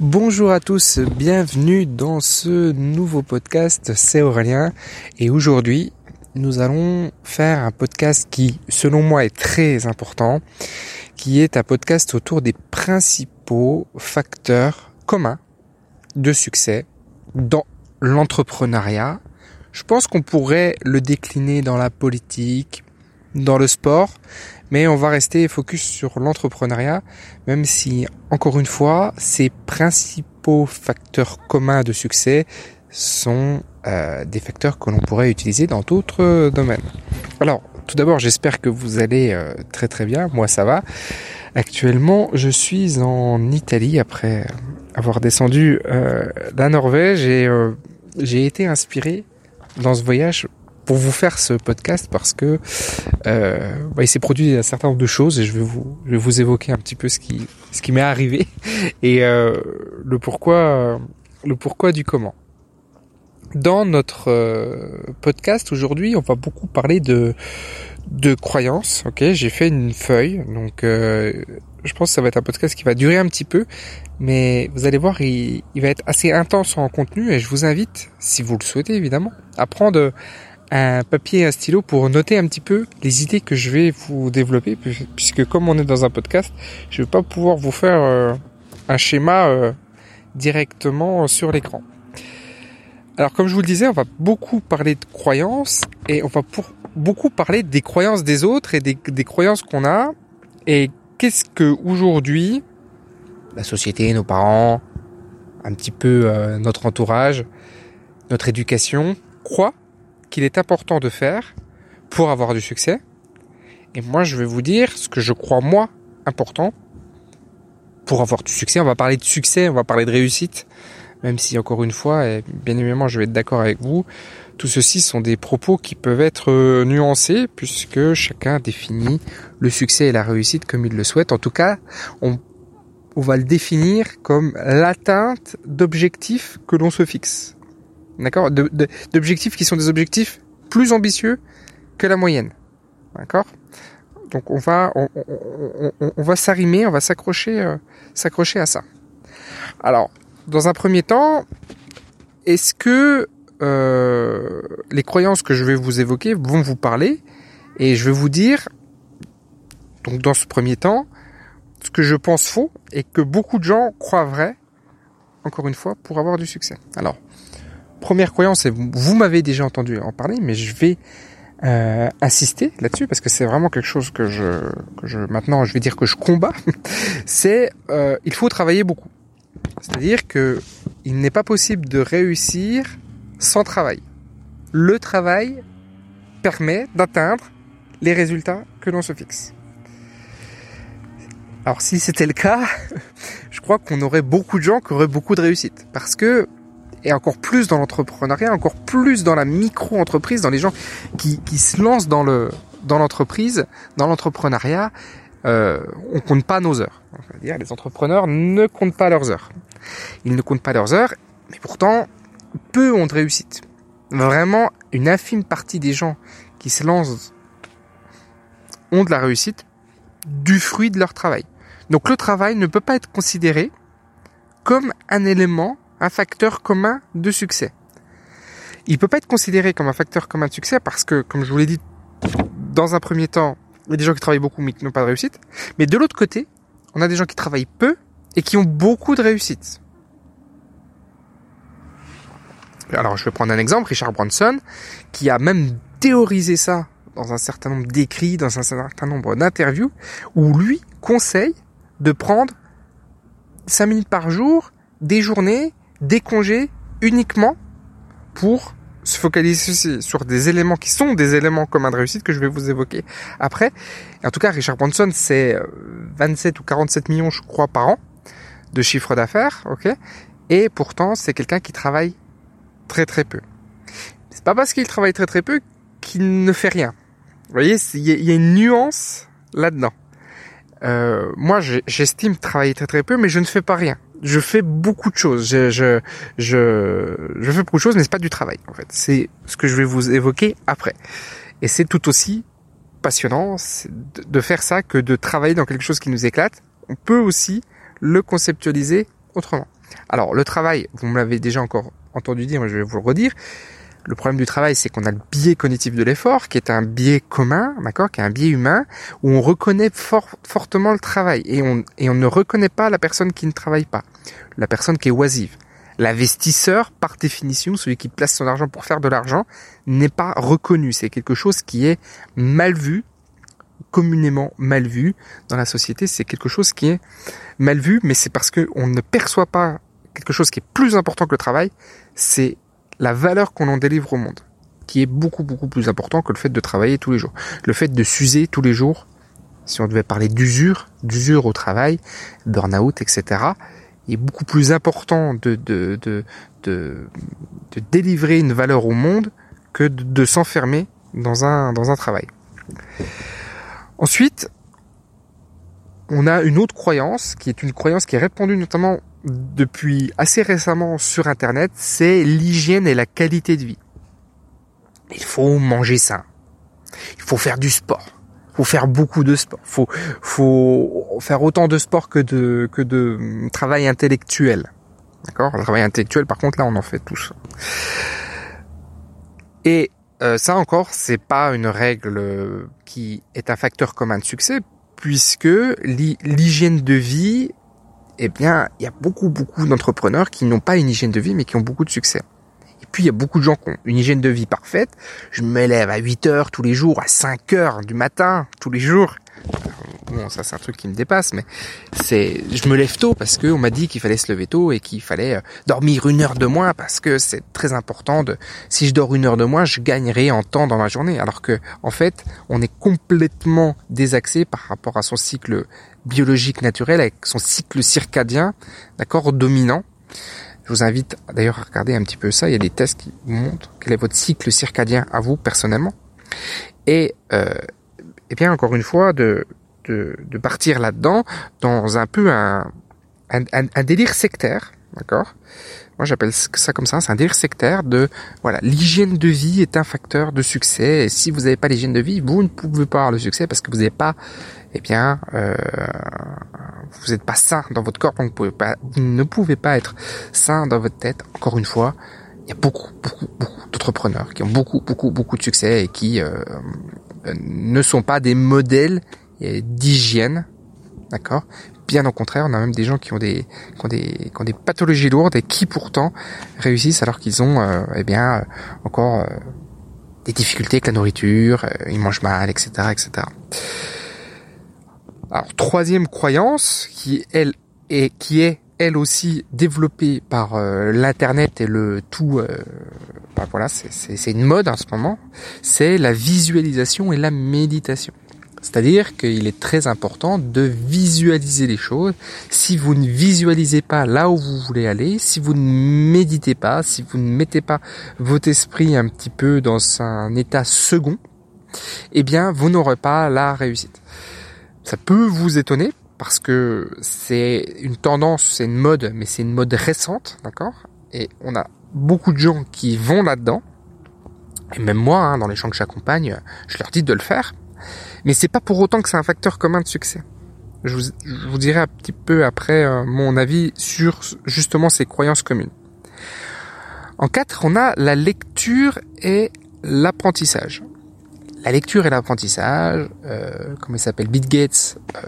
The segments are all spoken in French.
Bonjour à tous, bienvenue dans ce nouveau podcast, c'est Aurélien et aujourd'hui nous allons faire un podcast qui selon moi est très important, qui est un podcast autour des principaux facteurs communs de succès dans l'entrepreneuriat. Je pense qu'on pourrait le décliner dans la politique, dans le sport, mais on va rester focus sur l'entrepreneuriat, même si, encore une fois, ces principaux facteurs communs de succès sont euh, des facteurs que l'on pourrait utiliser dans d'autres domaines. Alors, tout d'abord, j'espère que vous allez euh, très très bien. Moi, ça va. Actuellement, je suis en Italie après avoir descendu euh, la Norvège et euh, j'ai été inspiré dans ce voyage pour vous faire ce podcast parce que euh, bah, il s'est produit un certain nombre de choses et je vais vous je vais vous évoquer un petit peu ce qui ce qui m'est arrivé et euh, le pourquoi le pourquoi du comment. Dans notre euh, podcast aujourd'hui, on va beaucoup parler de de croyances. Ok, j'ai fait une feuille, donc euh, je pense que ça va être un podcast qui va durer un petit peu, mais vous allez voir, il, il va être assez intense en contenu et je vous invite, si vous le souhaitez évidemment, à prendre un papier et un stylo pour noter un petit peu les idées que je vais vous développer, puisque comme on est dans un podcast, je ne vais pas pouvoir vous faire euh, un schéma euh, directement sur l'écran. Alors comme je vous le disais, on va beaucoup parler de croyances et on va pour beaucoup parler des croyances des autres et des, des croyances qu'on a et qu'est-ce que aujourd'hui la société, nos parents, un petit peu euh, notre entourage, notre éducation croient qu'il est important de faire pour avoir du succès. Et moi, je vais vous dire ce que je crois moi important pour avoir du succès. On va parler de succès, on va parler de réussite, même si encore une fois, et bien évidemment, je vais être d'accord avec vous, tout ceci sont des propos qui peuvent être euh, nuancés puisque chacun définit le succès et la réussite comme il le souhaite. En tout cas, on, on va le définir comme l'atteinte d'objectifs que l'on se fixe. D'accord D'objectifs qui sont des objectifs plus ambitieux que la moyenne. D'accord Donc on va on, on, on, va s'arrimer, on va s'accrocher euh, s'accrocher à ça. Alors, dans un premier temps, est-ce que euh, les croyances que je vais vous évoquer vont vous parler et je vais vous dire donc dans ce premier temps ce que je pense faux et que beaucoup de gens croient vrai encore une fois pour avoir du succès. Alors, première croyance, et vous m'avez déjà entendu en parler, mais je vais euh, insister là-dessus parce que c'est vraiment quelque chose que je, que je, maintenant, je vais dire que je combats. c'est euh, il faut travailler beaucoup. C'est-à-dire que il n'est pas possible de réussir sans travail. Le travail permet d'atteindre les résultats que l'on se fixe. Alors si c'était le cas, je crois qu'on aurait beaucoup de gens qui auraient beaucoup de réussite. Parce que et encore plus dans l'entrepreneuriat, encore plus dans la micro-entreprise, dans les gens qui, qui se lancent dans le dans l'entreprise, dans l'entrepreneuriat, euh, on compte pas nos heures. On va dire les entrepreneurs ne comptent pas leurs heures. Ils ne comptent pas leurs heures, mais pourtant peu ont de réussite. Vraiment, une infime partie des gens qui se lancent ont de la réussite du fruit de leur travail. Donc le travail ne peut pas être considéré comme un élément un facteur commun de succès. Il peut pas être considéré comme un facteur commun de succès parce que, comme je vous l'ai dit, dans un premier temps, il y a des gens qui travaillent beaucoup mais qui n'ont pas de réussite. Mais de l'autre côté, on a des gens qui travaillent peu et qui ont beaucoup de réussite. Alors, je vais prendre un exemple, Richard Branson, qui a même théorisé ça dans un certain nombre d'écrits, dans un certain nombre d'interviews, où lui conseille de prendre 5 minutes par jour, des journées des congés uniquement pour se focaliser sur des éléments qui sont des éléments communs de réussite que je vais vous évoquer après. En tout cas, Richard Branson, c'est 27 ou 47 millions, je crois, par an. de chiffre d'affaires, ok? Et pourtant, c'est quelqu'un qui travaille très très peu. C'est pas parce qu'il travaille très très peu qu'il ne fait rien. Vous voyez, il y, a une nuance là-dedans. Euh, moi, j'estime travailler très très peu, mais je ne fais pas rien. Je fais beaucoup de choses. Je, je, je, je fais beaucoup de choses, mais c'est pas du travail en fait. C'est ce que je vais vous évoquer après. Et c'est tout aussi passionnant de faire ça que de travailler dans quelque chose qui nous éclate. On peut aussi le conceptualiser autrement. Alors le travail, vous me l'avez déjà encore entendu dire, mais je vais vous le redire. Le problème du travail, c'est qu'on a le biais cognitif de l'effort, qui est un biais commun, d'accord, qui est un biais humain, où on reconnaît fortement le travail et on, et on ne reconnaît pas la personne qui ne travaille pas, la personne qui est oisive. L'investisseur, par définition, celui qui place son argent pour faire de l'argent, n'est pas reconnu. C'est quelque chose qui est mal vu, communément mal vu dans la société. C'est quelque chose qui est mal vu, mais c'est parce qu'on ne perçoit pas quelque chose qui est plus important que le travail. C'est la valeur qu'on en délivre au monde, qui est beaucoup beaucoup plus important que le fait de travailler tous les jours. Le fait de s'user tous les jours, si on devait parler d'usure, d'usure au travail, burn-out, etc., est beaucoup plus important de, de, de, de, délivrer une valeur au monde que de, s'enfermer dans un, dans un travail. Ensuite, on a une autre croyance, qui est une croyance qui est répandue notamment depuis assez récemment sur Internet, c'est l'hygiène et la qualité de vie. Il faut manger sain. Il faut faire du sport faut faire beaucoup de sport. Faut faut faire autant de sport que de que de travail intellectuel. D'accord? Le travail intellectuel, par contre, là, on en fait tous. Et euh, ça encore, c'est pas une règle qui est un facteur commun de succès, puisque l'hygiène de vie, eh bien, il y a beaucoup, beaucoup d'entrepreneurs qui n'ont pas une hygiène de vie, mais qui ont beaucoup de succès. Puis il y a beaucoup de gens qui ont une hygiène de vie parfaite. Je me lève à 8 heures tous les jours, à 5 heures du matin tous les jours. Bon, ça c'est un truc qui me dépasse, mais c'est, je me lève tôt parce que on m'a dit qu'il fallait se lever tôt et qu'il fallait euh, dormir une heure de moins parce que c'est très important de, si je dors une heure de moins, je gagnerai en temps dans la journée. Alors que, en fait, on est complètement désaxé par rapport à son cycle biologique naturel avec son cycle circadien, d'accord, dominant. Je vous invite d'ailleurs à regarder un petit peu ça. Il y a des tests qui vous montrent quel est votre cycle circadien à vous personnellement. Et, euh, et bien encore une fois, de, de, de partir là-dedans dans un peu un, un, délire sectaire, d'accord? Moi, j'appelle ça comme ça. C'est un délire sectaire de, voilà, l'hygiène de vie est un facteur de succès. Et si vous n'avez pas l'hygiène de vie, vous ne pouvez pas avoir le succès parce que vous n'avez pas, eh bien, euh, vous n'êtes pas sain dans votre corps. Donc vous, vous ne pouvez pas être sain dans votre tête. Encore une fois, il y a beaucoup, beaucoup, beaucoup d'entrepreneurs qui ont beaucoup, beaucoup, beaucoup de succès et qui euh, ne sont pas des modèles d'hygiène, d'accord? Bien au contraire, on a même des gens qui ont des, qui ont des, qui ont des pathologies lourdes et qui pourtant réussissent alors qu'ils ont, euh, eh bien, euh, encore euh, des difficultés avec la nourriture, ils mangent mal, etc., etc. Alors troisième croyance qui elle est qui est elle aussi développée par l'internet et le tout. bah voilà, c'est une mode en ce moment. C'est la visualisation et la méditation. C'est-à-dire qu'il est très important de visualiser les choses. Si vous ne visualisez pas là où vous voulez aller, si vous ne méditez pas, si vous ne mettez pas votre esprit un petit peu dans un état second, eh bien, vous n'aurez pas la réussite. Ça peut vous étonner parce que c'est une tendance, c'est une mode, mais c'est une mode récente, d'accord? Et on a beaucoup de gens qui vont là-dedans. Et même moi, hein, dans les champs que j'accompagne, je leur dis de le faire mais c'est pas pour autant que c'est un facteur commun de succès. Je vous, dirai un petit peu après euh, mon avis sur justement ces croyances communes. En quatre, on a la lecture et l'apprentissage. La lecture et l'apprentissage, euh, comment il s'appelle, Bill Gates euh,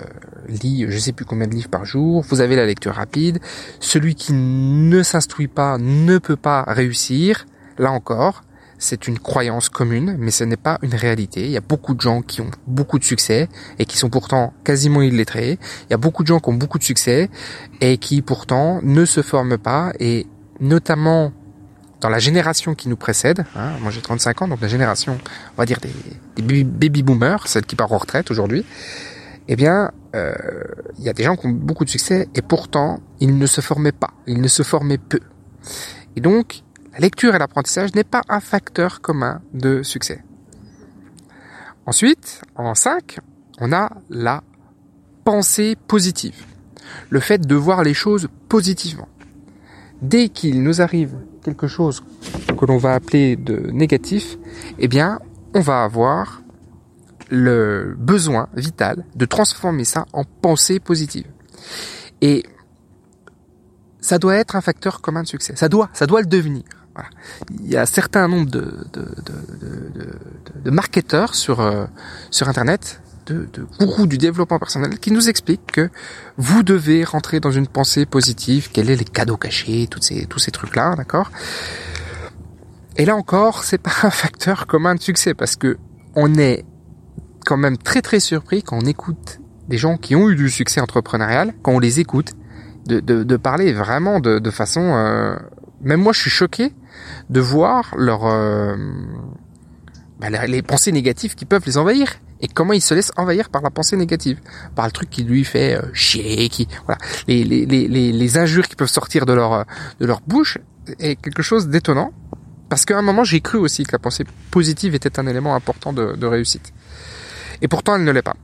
lit je sais plus combien de livres par jour. Vous avez la lecture rapide. Celui qui ne s'instruit pas ne peut pas réussir. Là encore, c'est une croyance commune, mais ce n'est pas une réalité. Il y a beaucoup de gens qui ont beaucoup de succès et qui sont pourtant quasiment illettrés. Il y a beaucoup de gens qui ont beaucoup de succès et qui pourtant ne se forment pas et notamment dans la génération qui nous précède, hein, moi j'ai 35 ans, donc la génération, on va dire des, baby boomers, celle qui part en retraite aujourd'hui, eh bien, euh, il y a des gens qui ont beaucoup de succès et pourtant, ils ne se formaient pas, ils ne se formaient peu. Et donc, la lecture et l'apprentissage n'est pas un facteur commun de succès. Ensuite, en 5, on a la pensée positive. Le fait de voir les choses positivement. Dès qu'il nous arrive quelque chose que l'on va appeler de négatif, eh bien, on va avoir le besoin vital de transformer ça en pensée positive. Et ça doit être un facteur commun de succès. Ça doit, ça doit le devenir. Il y a un certain nombre de, de, de, de marketeurs sur, euh, sur Internet, de, de gourous du développement personnel, qui nous expliquent que vous devez rentrer dans une pensée positive, quels est les cadeaux cachés, tous ces, tous ces trucs-là, d'accord? Et là encore, c'est pas un facteur commun de succès, parce que on est quand même très très surpris quand on écoute des gens qui ont eu du succès entrepreneurial, quand on les écoute, de, de, de parler vraiment de, de façon... Euh, même moi, je suis choqué de voir leur, euh, bah, les pensées négatives qui peuvent les envahir et comment ils se laissent envahir par la pensée négative, par le truc qui lui fait euh, chier, qui voilà, les, les, les, les, injures qui peuvent sortir de leur de leur bouche est quelque chose d'étonnant parce qu'à un moment j'ai cru aussi que la pensée positive était un élément important de, de réussite. Et pourtant elle ne l'est pas.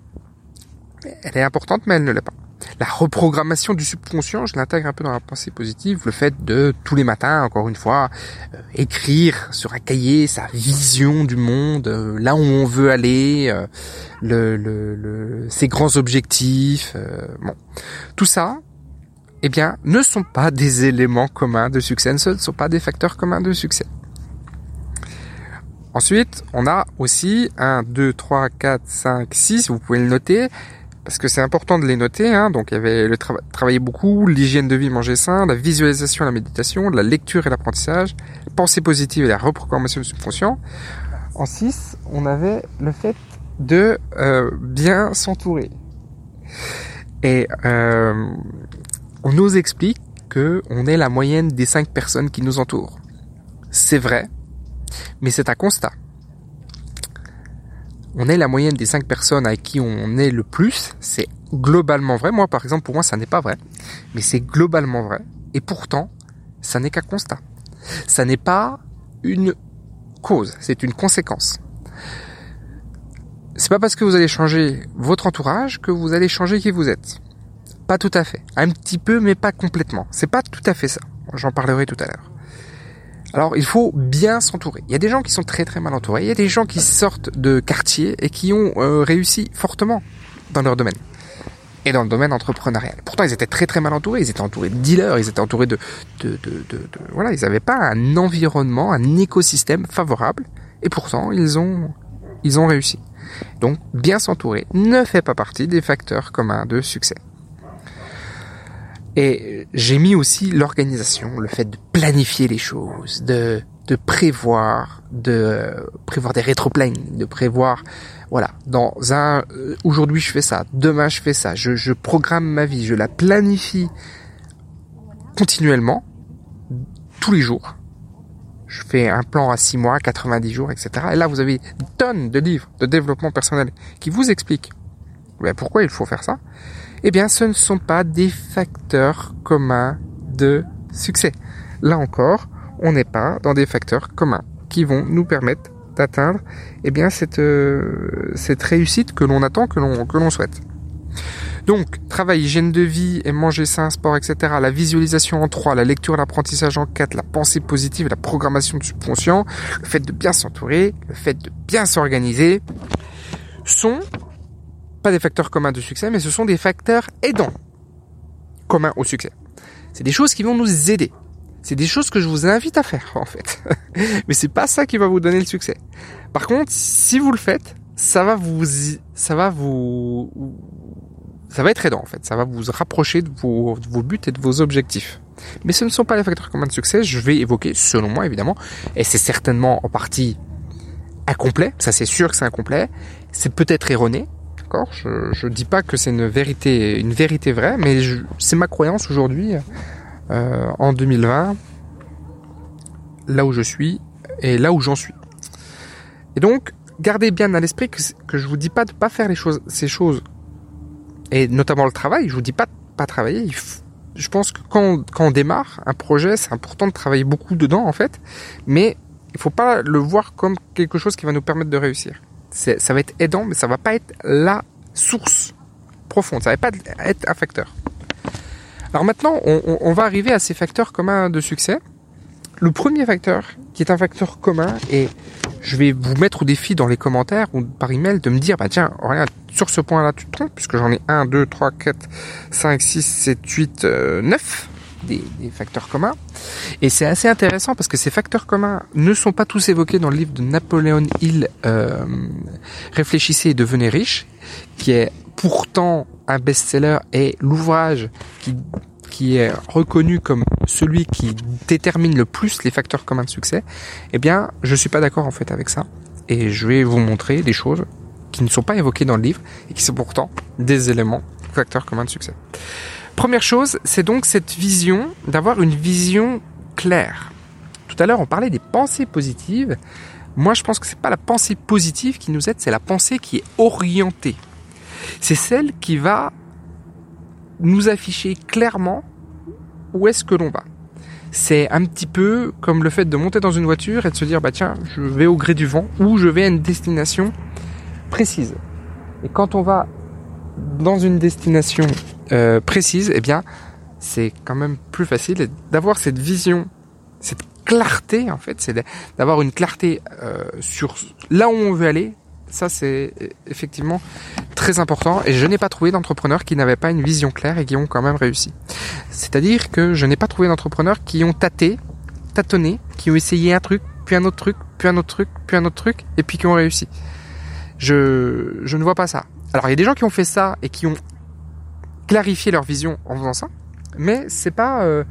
Elle est importante mais elle ne l'est pas la reprogrammation du subconscient, je l'intègre un peu dans la pensée positive, le fait de tous les matins, encore une fois, euh, écrire sur un cahier sa vision du monde, euh, là où on veut aller, euh, le, le, ses grands objectifs, bon, tout ça, eh bien, ne sont pas des éléments communs de succès, ne sont pas des facteurs communs de succès. Ensuite, on a aussi 1, 2, 3, 4, 5, 6, vous pouvez le noter, parce que c'est important de les noter. Hein. Donc il y avait le travailler beaucoup, l'hygiène de vie, manger sain, la visualisation, la méditation, la lecture et l'apprentissage, la pensée positive et la reprogrammation du subconscient. En 6, on avait le fait de euh, bien s'entourer. Et euh, on nous explique que on est la moyenne des cinq personnes qui nous entourent. C'est vrai, mais c'est un constat on est la moyenne des cinq personnes avec qui on est le plus. C'est globalement vrai. Moi, par exemple, pour moi, ça n'est pas vrai. Mais c'est globalement vrai. Et pourtant, ça n'est qu'un constat. Ça n'est pas une cause, c'est une conséquence. C'est pas parce que vous allez changer votre entourage que vous allez changer qui vous êtes. Pas tout à fait. Un petit peu, mais pas complètement. C'est pas tout à fait ça. J'en parlerai tout à l'heure. Alors il faut bien s'entourer. Il y a des gens qui sont très très mal entourés. Il y a des gens qui sortent de quartiers et qui ont euh, réussi fortement dans leur domaine et dans le domaine entrepreneurial. Pourtant, ils étaient très très mal entourés. Ils étaient entourés de dealers, ils étaient entourés de, de, de, de, voilà, ils n'avaient pas un environnement, un écosystème favorable. Et pourtant, ils ont ils ont réussi. Donc, bien s'entourer ne fait pas partie des facteurs communs de succès. Et j'ai mis aussi l'organisation, le fait de planifier les choses, de, de prévoir, de prévoir des rétro-planning, de prévoir, voilà, dans un, euh, aujourd'hui je fais ça, demain je fais ça, je, je programme ma vie, je la planifie continuellement, tous les jours. Je fais un plan à 6 mois, 90 jours, etc. Et là, vous avez tonnes de livres de développement personnel qui vous expliquent ben, pourquoi il faut faire ça eh bien ce ne sont pas des facteurs communs de succès. Là encore, on n'est pas dans des facteurs communs qui vont nous permettre d'atteindre eh bien cette euh, cette réussite que l'on attend, que l'on que l'on souhaite. Donc, travail, hygiène de vie et manger sain, sport, etc. La visualisation en 3, la lecture, l'apprentissage en 4, la pensée positive, la programmation du subconscient, le fait de bien s'entourer, le fait de bien s'organiser, sont pas des facteurs communs de succès, mais ce sont des facteurs aidants communs au succès. C'est des choses qui vont nous aider. C'est des choses que je vous invite à faire, en fait. mais c'est pas ça qui va vous donner le succès. Par contre, si vous le faites, ça va vous, ça va vous, ça va être aidant, en fait. Ça va vous rapprocher de vos, de vos buts et de vos objectifs. Mais ce ne sont pas les facteurs communs de succès. Je vais évoquer, selon moi, évidemment. Et c'est certainement en partie incomplet. Ça, c'est sûr que c'est incomplet. C'est peut-être erroné. Je, ne dis pas que c'est une vérité, vraie, mais c'est ma croyance aujourd'hui, euh, en 2020, là où je suis et là où j'en suis. Et donc, gardez bien à l'esprit que, que je vous dis pas de pas faire ces choses et notamment le travail. Je vous dis pas pas travailler. je pense que quand, on démarre un projet, c'est important de travailler beaucoup dedans en fait, mais il faut pas le voir comme quelque chose qui va nous permettre de réussir. Ça va être aidant, mais ça va pas être la source profonde. Ça va pas être un facteur. Alors maintenant, on, on va arriver à ces facteurs communs de succès. Le premier facteur, qui est un facteur commun, et je vais vous mettre au défi dans les commentaires ou par email de me dire, bah tiens, regarde, sur ce point-là, tu te trompes, puisque j'en ai 1, 2, 3, 4, 5, 6, 7, 8, 9 des, des facteurs communs. Et c'est assez intéressant parce que ces facteurs communs ne sont pas tous évoqués dans le livre de Napoléon Hill, euh, Réfléchissez et devenez riche, qui est pourtant un best-seller et l'ouvrage qui qui est reconnu comme celui qui détermine le plus les facteurs communs de succès, eh bien, je suis pas d'accord en fait avec ça. Et je vais vous montrer des choses qui ne sont pas évoquées dans le livre et qui sont pourtant des éléments facteurs communs de succès. Première chose, c'est donc cette vision, d'avoir une vision claire. Tout à l'heure, on parlait des pensées positives. Moi, je pense que c'est pas la pensée positive qui nous aide, c'est la pensée qui est orientée. C'est celle qui va nous afficher clairement où est-ce que l'on va. C'est un petit peu comme le fait de monter dans une voiture et de se dire bah tiens, je vais au gré du vent ou je vais à une destination précise. Et quand on va dans une destination euh, précise, eh bien, c'est quand même plus facile d'avoir cette vision, cette clarté en fait, c'est d'avoir une clarté euh, sur là où on veut aller ça, c'est effectivement très important et je n'ai pas trouvé d'entrepreneurs qui n'avaient pas une vision claire et qui ont quand même réussi. C'est-à-dire que je n'ai pas trouvé d'entrepreneurs qui ont tâté, tâtonné, qui ont essayé un truc, puis un autre truc, puis un autre truc, puis un autre truc et puis qui ont réussi. Je, je ne vois pas ça. Alors, il y a des gens qui ont fait ça et qui ont clarifié leur vision en faisant ça, mais c'est pas euh,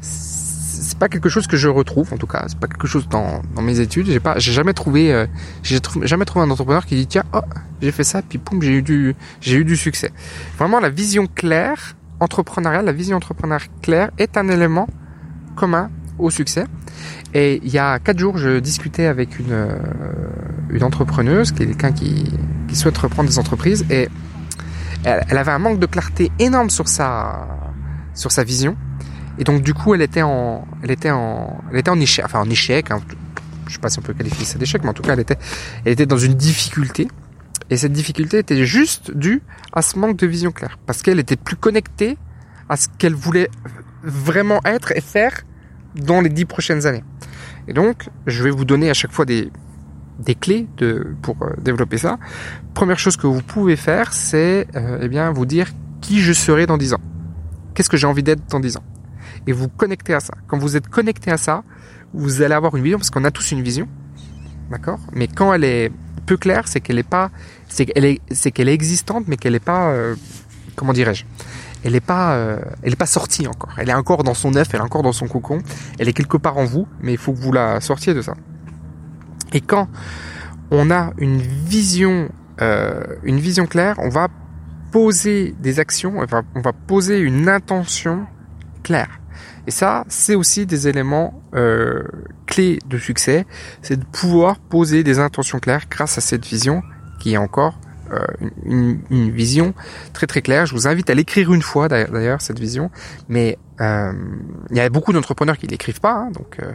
c'est pas quelque chose que je retrouve en tout cas. C'est pas quelque chose dans, dans mes études. J'ai pas j'ai jamais trouvé euh, j'ai jamais trouvé un entrepreneur qui dit tiens oh j'ai fait ça puis poum j'ai eu du j'ai eu du succès. Vraiment la vision claire entrepreneuriale la vision entrepreneuriale claire est un élément commun au succès. Et il y a quatre jours je discutais avec une euh, une entrepreneuse quelqu'un qui qui souhaite reprendre des entreprises et elle, avait un manque de clarté énorme sur sa sur sa vision et donc du coup, elle était en, elle était en, elle était en échec, enfin en échec. Hein, je sais pas si on peut qualifier ça d'échec, mais en tout cas, elle était, elle était dans une difficulté. Et cette difficulté était juste due à ce manque de vision claire, parce qu'elle était plus connectée à ce qu'elle voulait vraiment être et faire dans les dix prochaines années. Et donc, je vais vous donner à chaque fois des, des clés de, pour euh, développer ça. Première chose que vous pouvez faire, c'est euh, eh bien vous dire qui je serai dans dix ans. Qu'est-ce que j'ai envie d'être dans dix ans? Et vous connectez à ça. Quand vous êtes connecté à ça, vous allez avoir une vision parce qu'on a tous une vision, d'accord? Mais quand elle est peu claire, c'est qu'elle est pas, c'est qu'elle est, c'est qu'elle est existante, mais qu'elle est pas, euh, comment dirais-je? Elle est pas, euh, elle est pas sortie encore. Elle est encore dans son œuf, elle est encore dans son cocon. Elle est quelque part en vous, mais il faut que vous la sortiez de ça. Et quand on a une vision, euh, une vision claire, on va poser des actions, on va, poser une intention claire. Et ça, c'est aussi des éléments euh, clés de succès, c'est de pouvoir poser des intentions claires grâce à cette vision qui est encore euh, une, une, vision très très claire. Je vous invite à l'écrire une fois d'ailleurs cette vision, mais euh, il y a beaucoup d'entrepreneurs qui l'écrivent pas, hein, donc euh,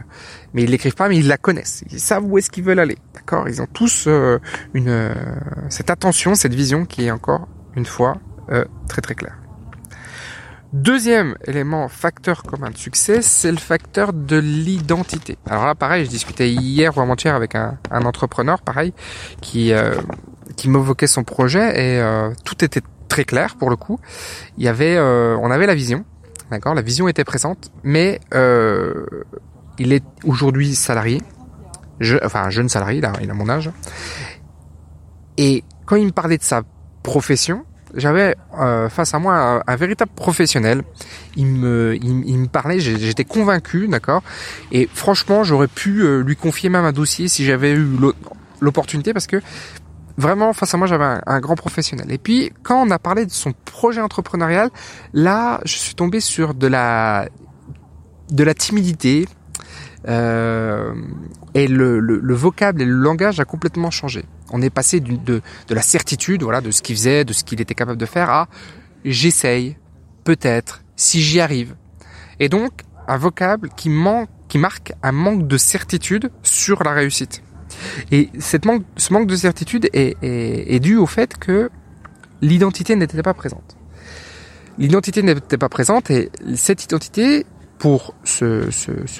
mais ils l'écrivent pas, mais ils la connaissent. Ils savent où est-ce qu'ils veulent aller, d'accord? Ils ont tous euh, une euh, cette attention, cette vision qui est encore une fois très très claire. Deuxième élément facteur commun de succès, c'est le facteur de l'identité. Alors là, pareil, je discutais hier ou avant-hier avec un, entrepreneur, pareil, qui euh, qui m'évoquait son projet et euh, tout était très clair pour le coup. Il y avait, euh, on avait la vision, d'accord, la vision était présente, mais il est aujourd'hui salarié, je, enfin jeune salarié, il a, il a mon âge. Et quand il me parlait de sa profession, j'avais euh, face à moi un, véritable professionnel. Il me, il, me parlait, j'étais convaincu, d'accord. Et franchement, j'aurais pu euh, lui confier même un dossier si j'avais eu l'opportunité, parce que vraiment face à moi, j'avais un, grand professionnel. Et puis, quand on a parlé de son projet entrepreneurial, là, je suis tombé sur de la, de la timidité. Euh, et le, le, le vocable et le langage a complètement changé. On est passé de, de, la certitude, voilà, de ce qu'il faisait, de ce qu'il était capable de faire, à j'essaye, peut-être, si j'y arrive. Et donc, un vocable qui manque, qui marque un manque de certitude sur la réussite. Et cette manque, ce manque de certitude est, dû au fait que l'identité n'était pas présente. L'identité n'était pas présente et cette identité, pour ce,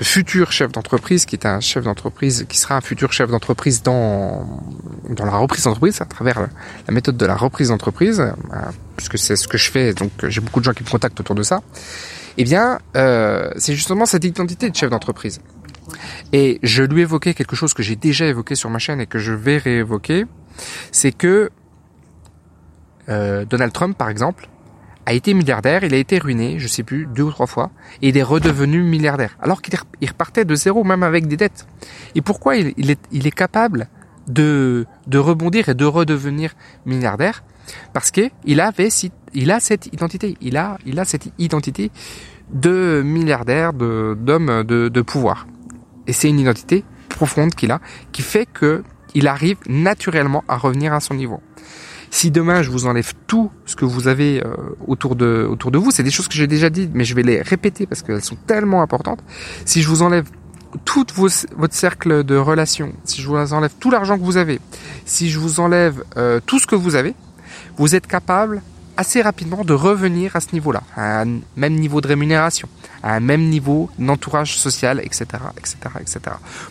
futur chef d'entreprise, qui est un chef d'entreprise, qui sera un futur chef d'entreprise dans, dans la reprise d'entreprise, à travers la méthode de la reprise d'entreprise, euh, puisque c'est ce que je fais, donc j'ai beaucoup de gens qui me contactent autour de ça, eh bien, euh, c'est justement cette identité de chef d'entreprise. Et je lui évoquais quelque chose que j'ai déjà évoqué sur ma chaîne et que je vais réévoquer, c'est que euh, Donald Trump, par exemple, a été milliardaire, il a été ruiné, je sais plus, deux ou trois fois, et il est redevenu milliardaire, alors qu'il repartait de zéro, même avec des dettes. Et pourquoi il, est, il est capable de, de rebondir et de redevenir milliardaire? Parce que il avait, il a cette identité, il a, il a cette identité de milliardaire, d'homme de, de pouvoir. Et c'est une identité profonde qu'il a, qui fait que il arrive naturellement à revenir à son niveau. Si demain je vous enlève tout ce que vous avez euh, autour de autour de vous, c'est des choses que j'ai déjà dites, mais je vais les répéter parce qu'elles sont tellement importantes. Si je vous enlève tout votre cercle de relations, si je vous enlève tout l'argent que vous avez, si je vous enlève euh, tout ce que vous avez, vous êtes capable assez rapidement de revenir à ce niveau-là, à un même niveau de rémunération, à un même niveau d'entourage social, etc., etc., etc.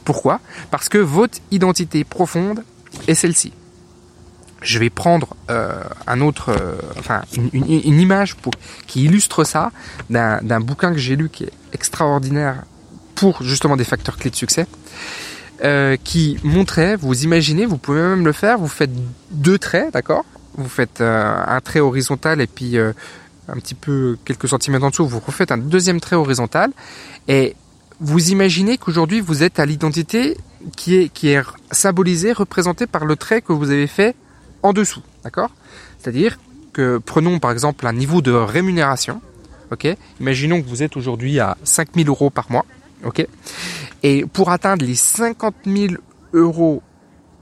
Pourquoi? Parce que votre identité profonde est celle-ci je vais prendre euh, un autre, euh, enfin une, image qui illustre ça d'un bouquin que j'ai lu qui est extraordinaire pour justement des facteurs clés de succès, euh, qui montrait, vous imaginez, vous pouvez même le faire, vous faites deux traits, d'accord? Vous faites euh, un trait horizontal et puis euh, un petit peu quelques centimètres en dessous, vous refaites un deuxième trait horizontal. Et vous imaginez qu'aujourd'hui vous êtes à l'identité qui est qui est symbolisée, représentée par le trait que vous avez fait en dessous, d'accord? C'est-à-dire que prenons par exemple un niveau de rémunération, ok? Imaginons que vous êtes aujourd'hui à 5000 euros par mois, ok? Et pour atteindre les 50 000 euros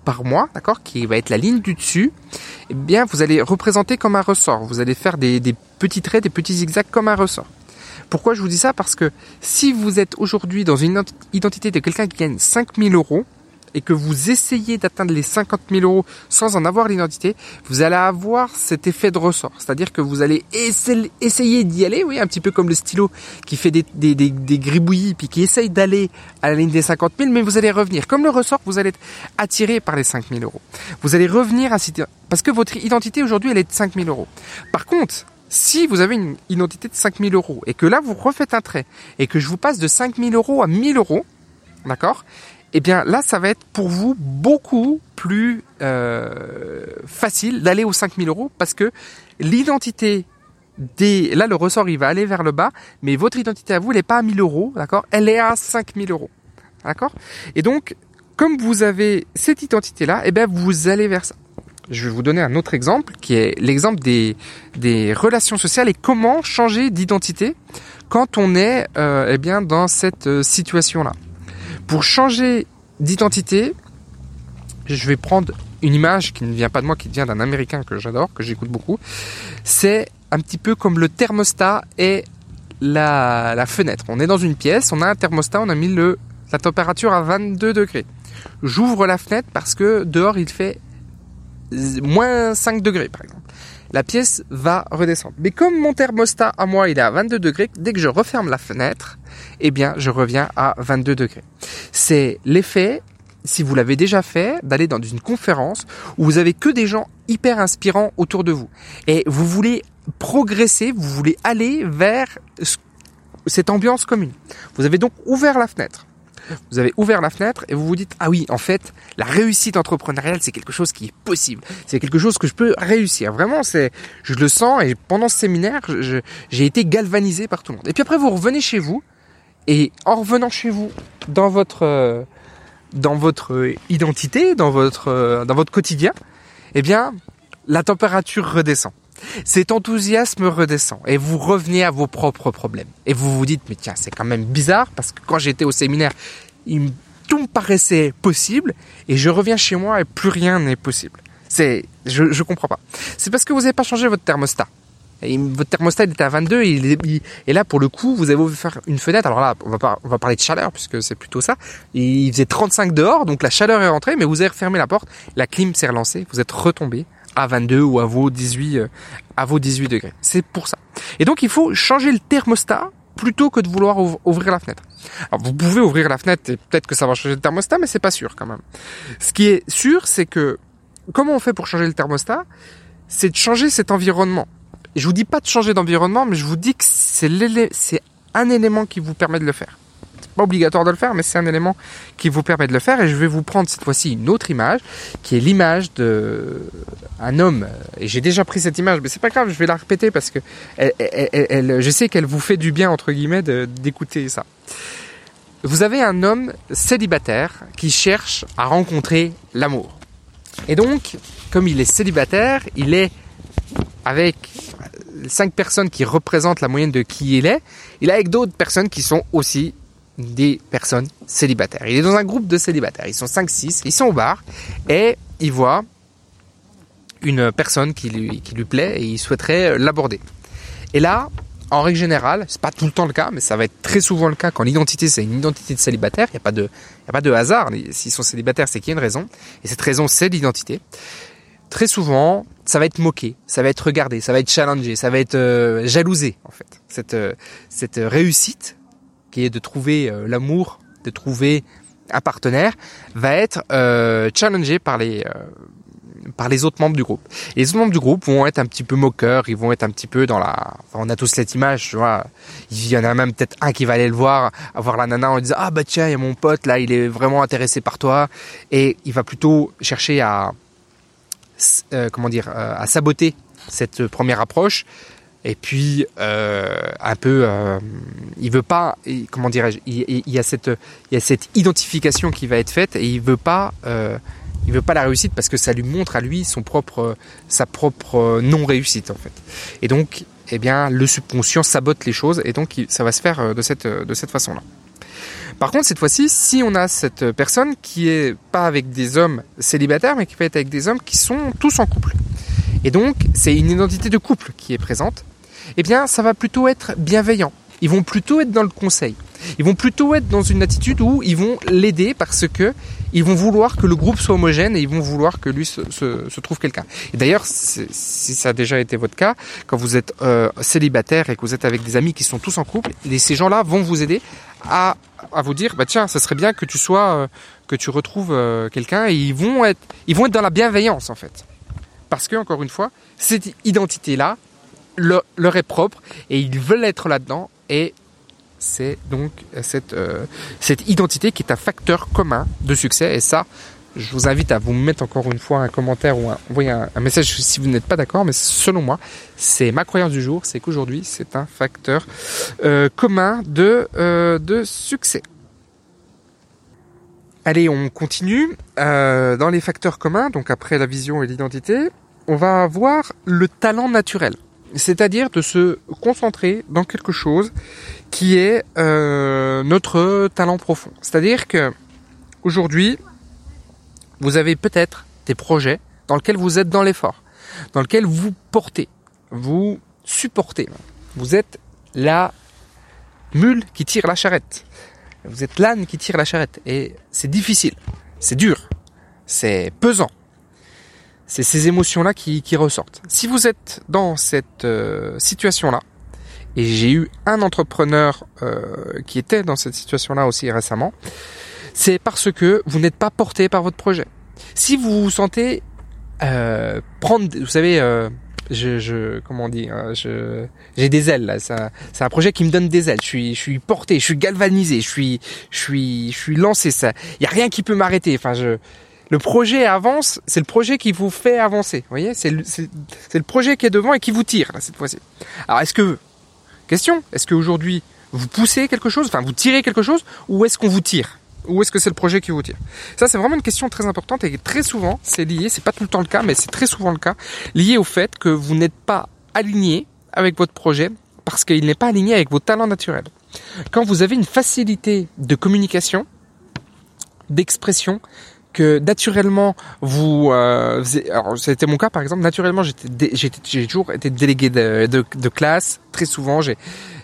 par mois, d'accord, qui va être la ligne du dessus, eh bien, vous allez représenter comme un ressort. Vous allez faire des, des petits traits, des petits zigzags comme un ressort. Pourquoi je vous dis ça? Parce que si vous êtes aujourd'hui dans une identité de quelqu'un qui gagne 5000 euros, et que vous essayez d'atteindre les 50 000 euros sans en avoir l'identité, vous allez avoir cet effet de ressort. C'est-à-dire que vous allez essayer d'y aller, oui, un petit peu comme le stylo qui fait des, gribouillis puis qui essaye d'aller à la ligne des 50 000, mais vous allez revenir. Comme le ressort, vous allez être attiré par les 5 000 euros. Vous allez revenir à. Parce que votre identité aujourd'hui, elle est de 5 000 euros. Par contre, si vous avez une identité de 5 000 euros et que là, vous refaites un trait et que je vous passe de 5 000 euros à 1000 euros, d'accord eh bien là, ça va être pour vous beaucoup plus euh, facile d'aller aux 5000 euros parce que l'identité des... Là, le ressort, il va aller vers le bas, mais votre identité à vous, elle n'est pas à 1000 euros, d'accord? Elle est à 5000 euros, d'accord? Et donc, comme vous avez cette identité-là, eh bien, vous allez vers ça. Je vais vous donner un autre exemple, qui est l'exemple des, des relations sociales et comment changer d'identité quand on est euh, eh bien, dans cette euh, situation-là. Pour changer d'identité, je vais prendre une image qui ne vient pas de moi, qui vient d'un Américain que j'adore, que j'écoute beaucoup. C'est un petit peu comme le thermostat et la, fenêtre. On est dans une pièce, on a un thermostat, on a mis la température à 22 degrés. J'ouvre la fenêtre parce que dehors il fait moins 5 degrés par exemple. La pièce va redescendre. Mais comme mon thermostat à moi il est à 22 degrés, dès que je referme la fenêtre, eh bien je reviens à 22 degrés. C'est l'effet si vous l'avez déjà fait, d'aller dans une conférence où vous avez que des gens hyper inspirants autour de vous. Et vous voulez progresser, vous voulez aller vers cette ambiance commune. Vous avez donc ouvert la fenêtre. Vous avez ouvert la fenêtre et vous vous dites ah oui en fait la réussite entrepreneuriale c'est quelque chose qui est possible. C'est quelque chose que je peux réussir. Vraiment c'est je le sens et pendant ce séminaire j'ai été galvanisé par tout le monde. Et puis après vous revenez chez vous et en revenant chez vous dans votre votre identité dans votre dans votre quotidien eh bien la température redescend cet enthousiasme redescend et vous revenez à vos propres problèmes. Et vous vous dites, mais tiens, c'est quand même bizarre parce que quand j'étais au séminaire, il, tout me paraissait possible et je reviens chez moi et plus rien n'est possible. C'est, je, je comprends pas. C'est parce que vous n'avez pas changé votre thermostat. Et votre thermostat il était à 22 et, et, là pour le coup vous avez faire une fenêtre. Alors là on va, on va parler de chaleur puisque c'est plutôt ça. il faisait 35 dehors donc la chaleur est rentrée mais vous avez refermé la porte, la clim s'est relancée, vous êtes retombé à 22 ou à vos 18 euh, à vos 18 degrés. C'est pour ça. Et donc il faut changer le thermostat plutôt que de vouloir ouvrir la fenêtre. Alors vous pouvez ouvrir la fenêtre et peut-être que ça va changer le thermostat mais c'est pas sûr quand même. Ce qui est sûr c'est que comment on fait pour changer le thermostat? C'est de changer cet environnement je vous dis pas de changer d'environnement, mais je vous dis que c'est un élément qui vous permet de le faire. Pas obligatoire de le faire, mais c'est un élément qui vous permet de le faire. Et je vais vous prendre cette fois-ci une autre image, qui est l'image de un homme. Et j'ai déjà pris cette image, mais c'est pas grave, je vais la répéter parce que je sais qu'elle vous fait du bien entre guillemets d'écouter ça. Vous avez un homme célibataire qui cherche à rencontrer l'amour. Et donc, comme il est célibataire, il est avec cinq personnes qui représentent la moyenne de qui il est, il est avec d'autres personnes qui sont aussi des personnes célibataires. Il est dans un groupe de célibataires. Ils sont 5-6, ils sont au bar et il voit une personne qui lui, plaît et il souhaiterait l'aborder. Et là, en règle générale, c'est pas tout le temps le cas, mais ça va être très souvent le cas quand l'identité c'est une identité de célibataire. Il n'y a pas de, a pas de hasard. S'ils sont célibataires, c'est qu'il y a une raison. Et cette raison, c'est l'identité. Très souvent, ça va être moqué, ça va être regardé, ça va être challengé, ça va être euh, jalousé en fait. Cette euh, cette réussite qui est de trouver euh, l'amour, de trouver un partenaire, va être challengée par les par les autres membres du groupe. Les autres membres du groupe vont être un petit peu moqueurs, ils vont être un petit peu dans la... On a tous cette image, tu vois. Il y en a même peut-être un qui va aller le voir, avoir la nana en disant « Ah bah tiens, il y a mon pote là, il est vraiment intéressé par toi. » Et il va plutôt chercher à euh, comment dire, euh, à saboter cette première approche. Et puis euh, un peu, il veut pas, comment dirais-je, il, y a cette, y a cette identification qui va être faite et il veut pas, il veut pas la réussite parce que ça lui montre à lui son propre, sa propre non réussite en fait. Et donc, eh bien, le subconscient sabote les choses et donc ça va se faire de cette, de cette façon-là. Par contre, cette fois-ci, si on a cette personne qui est pas avec des hommes célibataires, mais qui peut être avec des hommes qui sont tous en couple, et donc c'est une identité de couple qui est présente, eh bien, ça va plutôt être bienveillant. Ils vont plutôt être dans le conseil. Ils vont plutôt être dans une attitude où ils vont l'aider parce que ils vont vouloir que le groupe soit homogène et ils vont vouloir que lui se, trouve quelqu'un. Et d'ailleurs, si ça a déjà été votre cas, quand vous êtes euh, célibataire et que vous êtes avec des amis qui sont tous en couple, ces gens-là vont vous aider à, à vous dire, bah tiens, ça serait bien que tu sois, euh, que tu retrouves euh, quelqu'un et ils vont être, ils vont être dans la bienveillance en fait, parce que encore une fois, cette identité-là leur, est propre et ils veulent être là-dedans et c'est donc cette, euh, cette identité qui est un facteur commun de succès. Et ça, je vous invite à vous mettre encore une fois un commentaire ou un, envoyer un, message si vous n'êtes pas d'accord. Mais selon moi, c'est ma croyance du jour, c'est qu'aujourd'hui, c'est un facteur euh, commun de, euh, de succès. Allez, on continue. dans les facteurs communs, donc après la vision et l'identité, on va voir le talent naturel c'est-à-dire de se concentrer dans quelque chose qui est euh, notre talent profond. C'est-à-dire que aujourd'hui, vous avez peut-être des projets dans lesquels vous êtes dans l'effort, dans lesquels vous portez, vous supportez. Vous êtes la mule qui tire la charrette. Vous êtes l'âne qui tire la charrette. Et c'est difficile, c'est dur, c'est pesant. C'est ces émotions-là qui, ressortent. Si vous êtes dans cette euh, situation-là, et j'ai eu un entrepreneur euh, qui était dans cette situation-là aussi récemment, c'est parce que vous n'êtes pas porté par votre projet. Si vous vous sentez euh, prendre, vous savez, je, je, comment on hein, je, j'ai des ailes là. C'est un projet qui me donne des ailes. Je suis, je suis porté, je suis galvanisé, je suis, je suis, je suis lancé. Ça, y a rien qui peut m'arrêter. Enfin, je, le projet avance, c'est le projet qui vous fait avancer. Vous voyez, c'est le, le, projet qui est devant et qui vous tire là, cette fois-ci. Alors est-ce que, question, est-ce qu'aujourd'hui vous poussez quelque chose, enfin vous tirez quelque chose, ou est-ce qu'on vous tire? Ou est-ce que c'est le projet qui vous tire? Ça, c'est vraiment une question très importante et très souvent, c'est lié, c'est pas tout le temps le cas, mais c'est très souvent le cas, lié au fait que vous n'êtes pas aligné avec votre projet parce qu'il n'est pas aligné avec vos talents naturels. Quand vous avez une facilité de communication, d'expression, que naturellement vous, euh, alors c'était mon cas par exemple, naturellement j'étais, j'ai toujours été délégué de, de, de classe très souvent. J'ai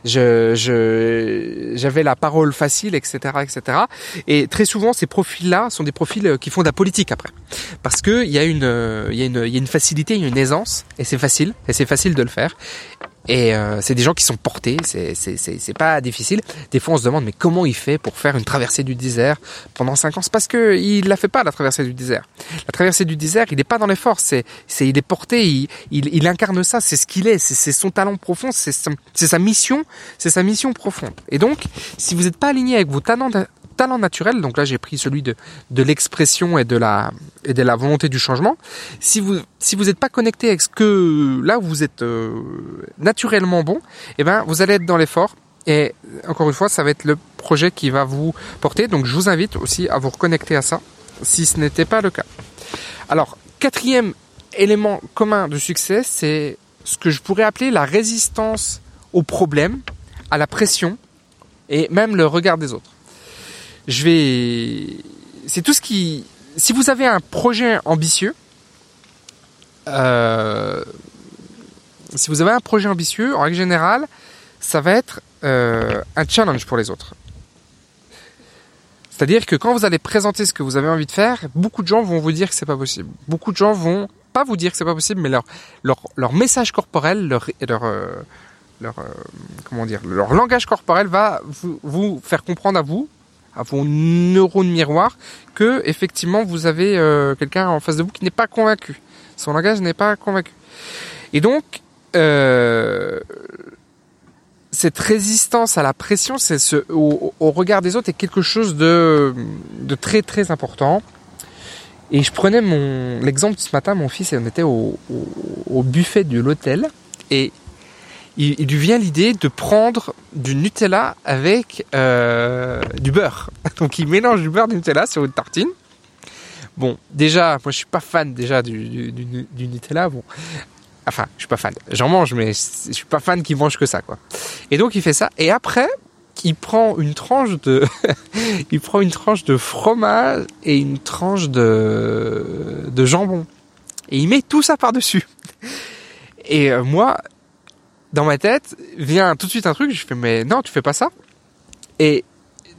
je, je, j'avais la parole facile, etc., etc. Et très souvent, ces profils-là sont des profils qui font de la politique après, parce que il y a une, il y a une, il y a une facilité, une aisance, et c'est facile, et c'est facile de le faire. Et euh, c'est des gens qui sont portés, c'est pas difficile. Des fois on se demande mais comment il fait pour faire une traversée du désert pendant cinq ans? C'est parce que il la fait pas la traversée du désert. La traversée du désert, il n'est pas dans les forces, c'est c'est il est porté, il, il, il incarne ça, c'est ce qu'il est, c'est son talent profond, c'est c'est sa mission, c'est sa mission profonde. Et donc si vous n'êtes pas aligné avec vos talents talent naturel, donc là j'ai pris celui de, l'expression et de la volonté du changement. Si vous si vous n'êtes pas connecté avec ce que là vous êtes euh, naturellement bon, eh ben vous allez être dans l'effort. Et encore une fois, ça va être le projet qui va vous porter. Donc je vous invite aussi à vous reconnecter à ça, si ce n'était pas le cas. Alors quatrième élément commun de succès, c'est ce que je pourrais appeler la résistance aux problèmes, à la pression et même le regard des autres je vais. C'est tout ce qui. Si vous avez un projet ambitieux, euh... si vous avez un projet ambitieux, en règle générale, ça va être euh, un challenge pour les autres. C'est-à-dire que quand vous allez présenter ce que vous avez envie de faire, beaucoup de gens vont vous dire que c'est pas possible. Beaucoup de gens vont pas vous dire que c'est pas possible, mais leur leur, leur message corporel, leur leur euh, leur euh, comment dire, leur langage corporel va vous, vous faire comprendre à vous à vos neurones miroirs que effectivement vous avez euh, quelqu'un en face de vous qui n'est pas convaincu. Son langage n'est pas convaincu. Et donc euh, cette résistance à la pression, c'est ce, au, regard des autres est quelque chose de, de très très important. Et je prenais mon l'exemple ce matin, mon fils, on était au, au, au buffet de l'hôtel et il, lui vient l'idée de prendre du Nutella avec euh, du beurre. Donc il mélange du beurre du Nutella sur une tartine. Bon, déjà, moi je suis pas fan déjà du, du, Nutella. Bon, enfin, je suis pas fan. J'en mange, mais je suis pas fan qu'il mange que ça, quoi. Et donc il fait ça. Et après, il prend une tranche de, il prend une tranche de fromage et une tranche de de jambon. Et il met tout ça par dessus. Et euh, moi, dans ma tête vient tout de suite un truc, je fais mais non, tu fais pas ça. Et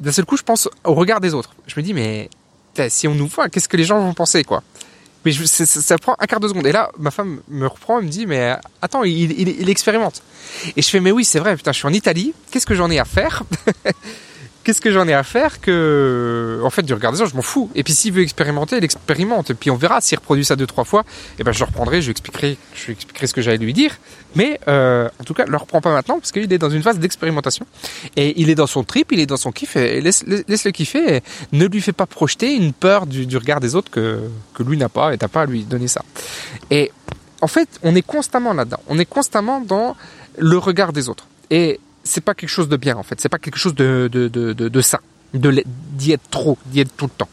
d'un seul coup, je pense au regard des autres. Je me dis mais si on nous voit, qu'est-ce que les gens vont penser quoi? Mais ça, prend un quart de seconde. Et là, ma femme me reprend et me dit mais attends, il, il, il expérimente. Et je fais mais oui, c'est vrai, putain, je suis en Italie. Qu'est-ce que j'en ai à faire? qu'est-ce que j'en ai à faire que, en fait, du regard des autres, je m'en fous. Et puis s'il veut expérimenter, il expérimente. Et puis on verra s'il reproduit ça deux, trois fois. Et eh ben je le reprendrai, je lui expliquerai, je lui expliquerai ce que j'allais lui dire. Mais euh, en tout cas, le reprend pas maintenant parce qu'il est dans une phase d'expérimentation. Et il est dans son trip, il est dans son kiff. Et laisse, laisse le kiffer. Et ne lui fais pas projeter une peur du, du regard des autres que, que lui n'a pas et t'as pas à lui donner ça. Et en fait, on est constamment là-dedans. On est constamment dans le regard des autres. Et c'est pas quelque chose de bien en fait, c'est pas quelque chose de de de de, de de d'y être trop, d'y être tout le temps.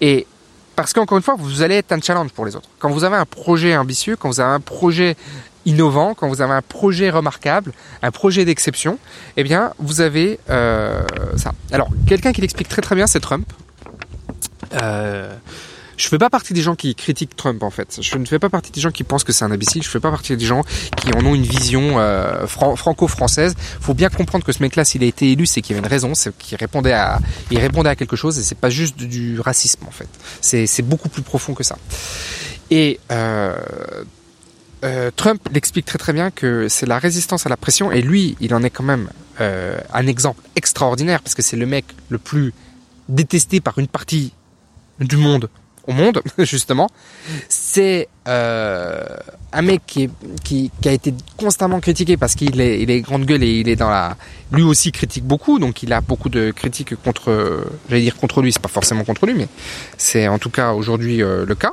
Et parce qu'encore une fois, vous allez être un challenge pour les autres. Quand vous avez un projet ambitieux, quand vous avez un projet innovant, quand vous avez un projet remarquable, un projet d'exception, eh bien, vous avez euh, ça. Alors, quelqu'un qui l'explique très très bien, c'est Trump. Euh, je fais pas partie des gens qui critiquent Trump en fait. Je ne fais pas partie des gens qui pensent que c'est un imbécile. Je fais pas partie des gens qui en ont une vision euh, franco-française. Faut bien comprendre que ce mec-là, s'il a été élu, c'est qu'il y avait une raison, c'est qu'il répondait à, il répondait à quelque chose et c'est pas juste du racisme en fait. C'est beaucoup plus profond que ça. Et euh, euh, Trump l'explique très très bien que c'est la résistance à la pression et lui, il en est quand même euh, un exemple extraordinaire parce que c'est le mec le plus détesté par une partie du monde au monde, justement. C'est euh, un mec qui, qui, qui, a été constamment critiqué parce qu'il est, il est grande gueule et il est dans la... Lui aussi critique beaucoup, donc il a beaucoup de critiques contre... J'allais dire contre lui, c'est pas forcément contre lui, mais c'est en tout cas aujourd'hui euh, le cas.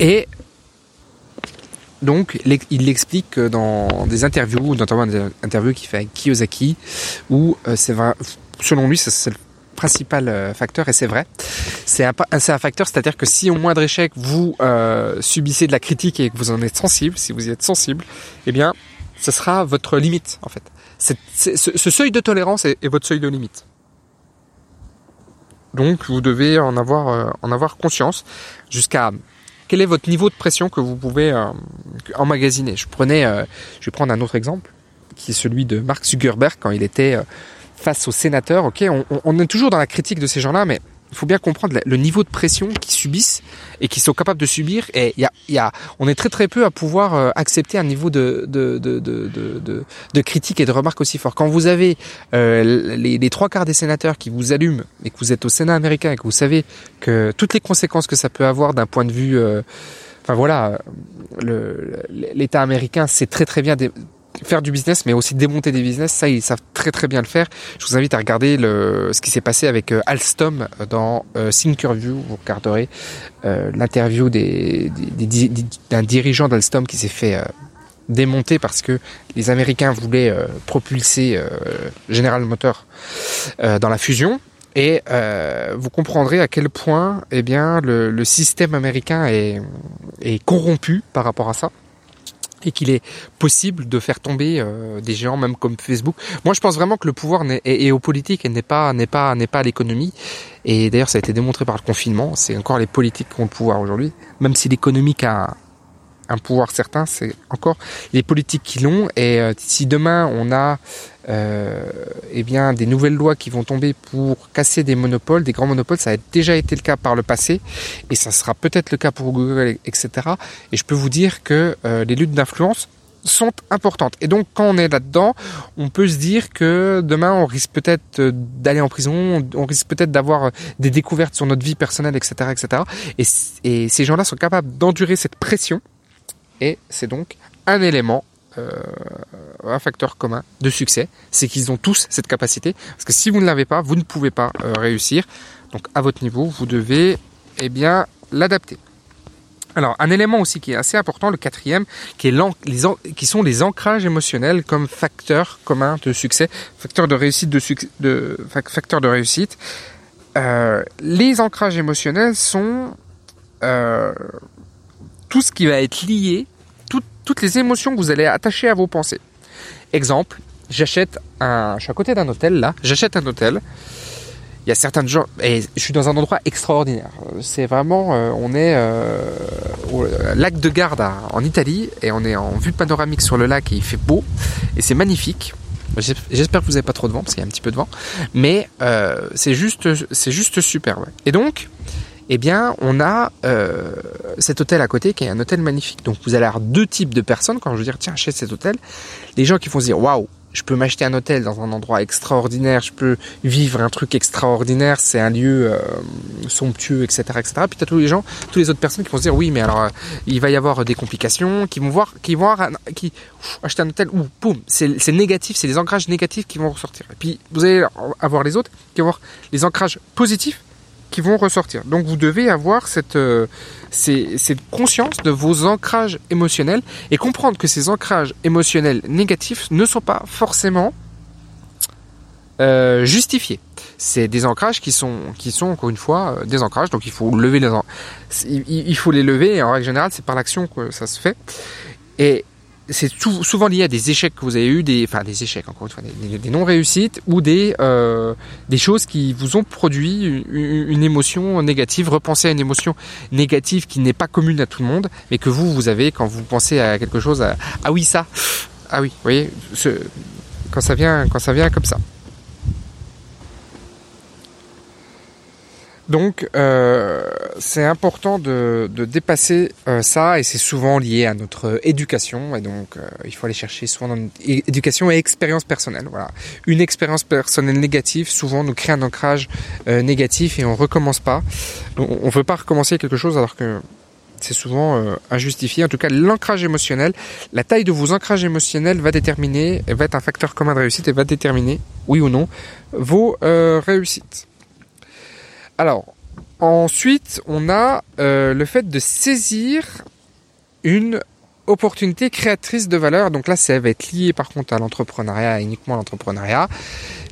Et donc, il l'explique dans des interviews, notamment des interviews qu'il fait avec Kiyosaki, où euh, c'est vrai, selon lui, c'est le principal euh, facteur, et c'est vrai. C'est un, un, facteur, c'est-à-dire que si au moindre échec, vous euh, subissez de la critique et que vous en êtes sensible, si vous y êtes sensible, eh bien, ce sera votre limite, en fait. ce, seuil de tolérance est, votre seuil de limite. Donc vous devez en avoir, en avoir conscience jusqu'à quel est votre niveau de pression que vous pouvez emmagasiner. Je prenais, je vais prendre un autre exemple qui est celui de Mark Zuckerberg quand il était face aux sénateurs. Ok, on, est toujours dans la critique de ces gens-là, mais il faut bien comprendre le niveau de pression qu'ils subissent et qu'ils sont capables de subir. Et y a, y a, on est très très peu à pouvoir euh, accepter un niveau de de, de, de, de, critique et de remarque aussi fort. Quand vous avez euh, les, les trois quarts des sénateurs qui vous allument et que vous êtes au Sénat américain et que vous savez que toutes les conséquences que ça peut avoir d'un point de vue euh, Enfin voilà, l'État américain sait très très bien faire du business, mais aussi démonter des business, ça ils savent très très bien le faire. Je vous invite à regarder le, ce qui s'est passé avec euh, Alstom dans euh, Thinkerview. Vous regarderez euh, l'interview des, des, d'un dirigeant d'Alstom qui s'est fait euh, démonter parce que les Américains voulaient propulser General Motors dans la fusion. Et vous comprendrez à quel point eh bien, le, le système américain est, est corrompu par rapport à ça et qu'il est possible de faire tomber euh, des géants même comme Facebook. Moi, je pense vraiment que le pouvoir est, aux politiques et n'est pas n'est pas n'est pas à l'économie. Et d'ailleurs, ça a été démontré par le confinement. C'est encore les politiques qui ont le pouvoir aujourd'hui, même si l'économique a un pouvoir certain, c'est encore les politiques qui l'ont. Et euh, si demain on a euh, eh bien des nouvelles lois qui vont tomber pour casser des monopoles, des grands monopoles, ça a déjà été le cas par le passé, et ça sera peut-être le cas pour Google, etc. Et je peux vous dire que euh, les luttes d'influence sont importantes. Et donc quand on est là-dedans, on peut se dire que demain on risque peut-être d'aller en prison, on risque peut-être d'avoir des découvertes sur notre vie personnelle, etc., etc. Et, ces gens-là sont capables d'endurer cette pression et c'est donc un élément, euh, un facteur commun de succès, c'est qu'ils ont tous cette capacité. Parce que si vous ne l'avez pas, vous ne pouvez pas euh, réussir. Donc à votre niveau, vous devez eh bien l'adapter. Alors, un élément aussi qui est assez important, le quatrième, qui, est les qui sont les ancrages émotionnels comme facteur commun de succès, facteur de réussite de, facteur de réussite. Euh, les ancrages émotionnels sont euh, tout ce qui va être lié toutes les émotions que vous allez attacher à vos pensées. Exemple, j'achète un, je suis à côté d'un hôtel là, j'achète un hôtel. Il y a certains gens et je suis dans un endroit extraordinaire. C'est vraiment, euh, on est euh, au lac de Garda en Italie et on est en vue panoramique sur le lac et il fait beau et c'est magnifique. J'espère que vous n'avez pas trop de vent parce qu'il y a un petit peu de vent, mais euh, c'est juste, juste. Et donc, eh bien, on a euh, cet hôtel à côté qui est un hôtel magnifique. Donc, vous allez avoir deux types de personnes quand je veux dire tiens, achète cet hôtel. Les gens qui vont se dire waouh, je peux m'acheter un hôtel dans un endroit extraordinaire, je peux vivre un truc extraordinaire, c'est un lieu euh, somptueux, etc., etc. Puis as tous les gens, toutes les autres personnes qui vont se dire oui, mais alors euh, il va y avoir des complications, qui vont voir, qui vont avoir, qui acheter un hôtel où boum, c'est négatif, c'est les ancrages négatifs qui vont ressortir. Et puis vous allez avoir les autres qui vont avoir les ancrages positifs qui vont ressortir. Donc vous devez avoir cette, euh, cette conscience de vos ancrages émotionnels et comprendre que ces ancrages émotionnels négatifs ne sont pas forcément euh, justifiés. C'est des ancrages qui sont, qui sont encore une fois euh, des ancrages, donc il faut lever les, il, il faut les lever et en règle générale c'est par l'action que ça se fait. Et c'est souvent lié à des échecs que vous avez eu, des, enfin des échecs encore une fois, des, non-réussites ou des, euh, des choses qui vous ont produit une, émotion négative. Repensez à une émotion négative qui n'est pas commune à tout le monde, mais que vous, vous avez quand vous pensez à quelque chose. ah oui, ça. Ah oui, vous voyez, quand ça vient, quand ça vient comme ça. Donc euh, c'est important de, dépasser euh, ça et c'est souvent lié à notre éducation et donc euh, il faut aller chercher souvent dans notre éducation et expérience personnelle. Voilà, une expérience personnelle négative souvent nous crée un ancrage négatif et on recommence pas. On, ne veut pas recommencer quelque chose alors que c'est souvent injustifié. En tout cas, l'ancrage émotionnel, la taille de vos ancrages émotionnels va déterminer, va être un facteur commun de réussite et va déterminer, oui ou non, vos réussites. Alors, ensuite, on a euh, le fait de saisir une opportunité créatrice de valeur. Donc là, ça va être lié par contre à l'entrepreneuriat, uniquement à l'entrepreneuriat.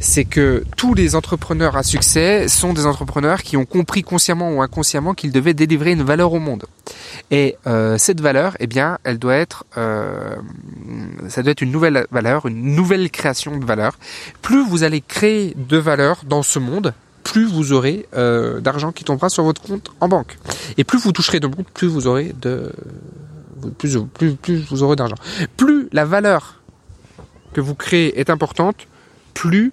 C'est que tous les entrepreneurs à succès sont des entrepreneurs qui ont compris consciemment ou inconsciemment qu'ils devaient délivrer une valeur au monde. Et euh, cette valeur, eh bien, elle doit être, euh, ça doit être une nouvelle valeur, une nouvelle création de valeur. Plus vous allez créer de valeur dans ce monde, plus vous aurez euh, d'argent qui tombera sur votre compte en banque. Et plus vous toucherez de monde, plus vous aurez de plus, plus, plus vous aurez d'argent. Plus la valeur que vous créez est importante, plus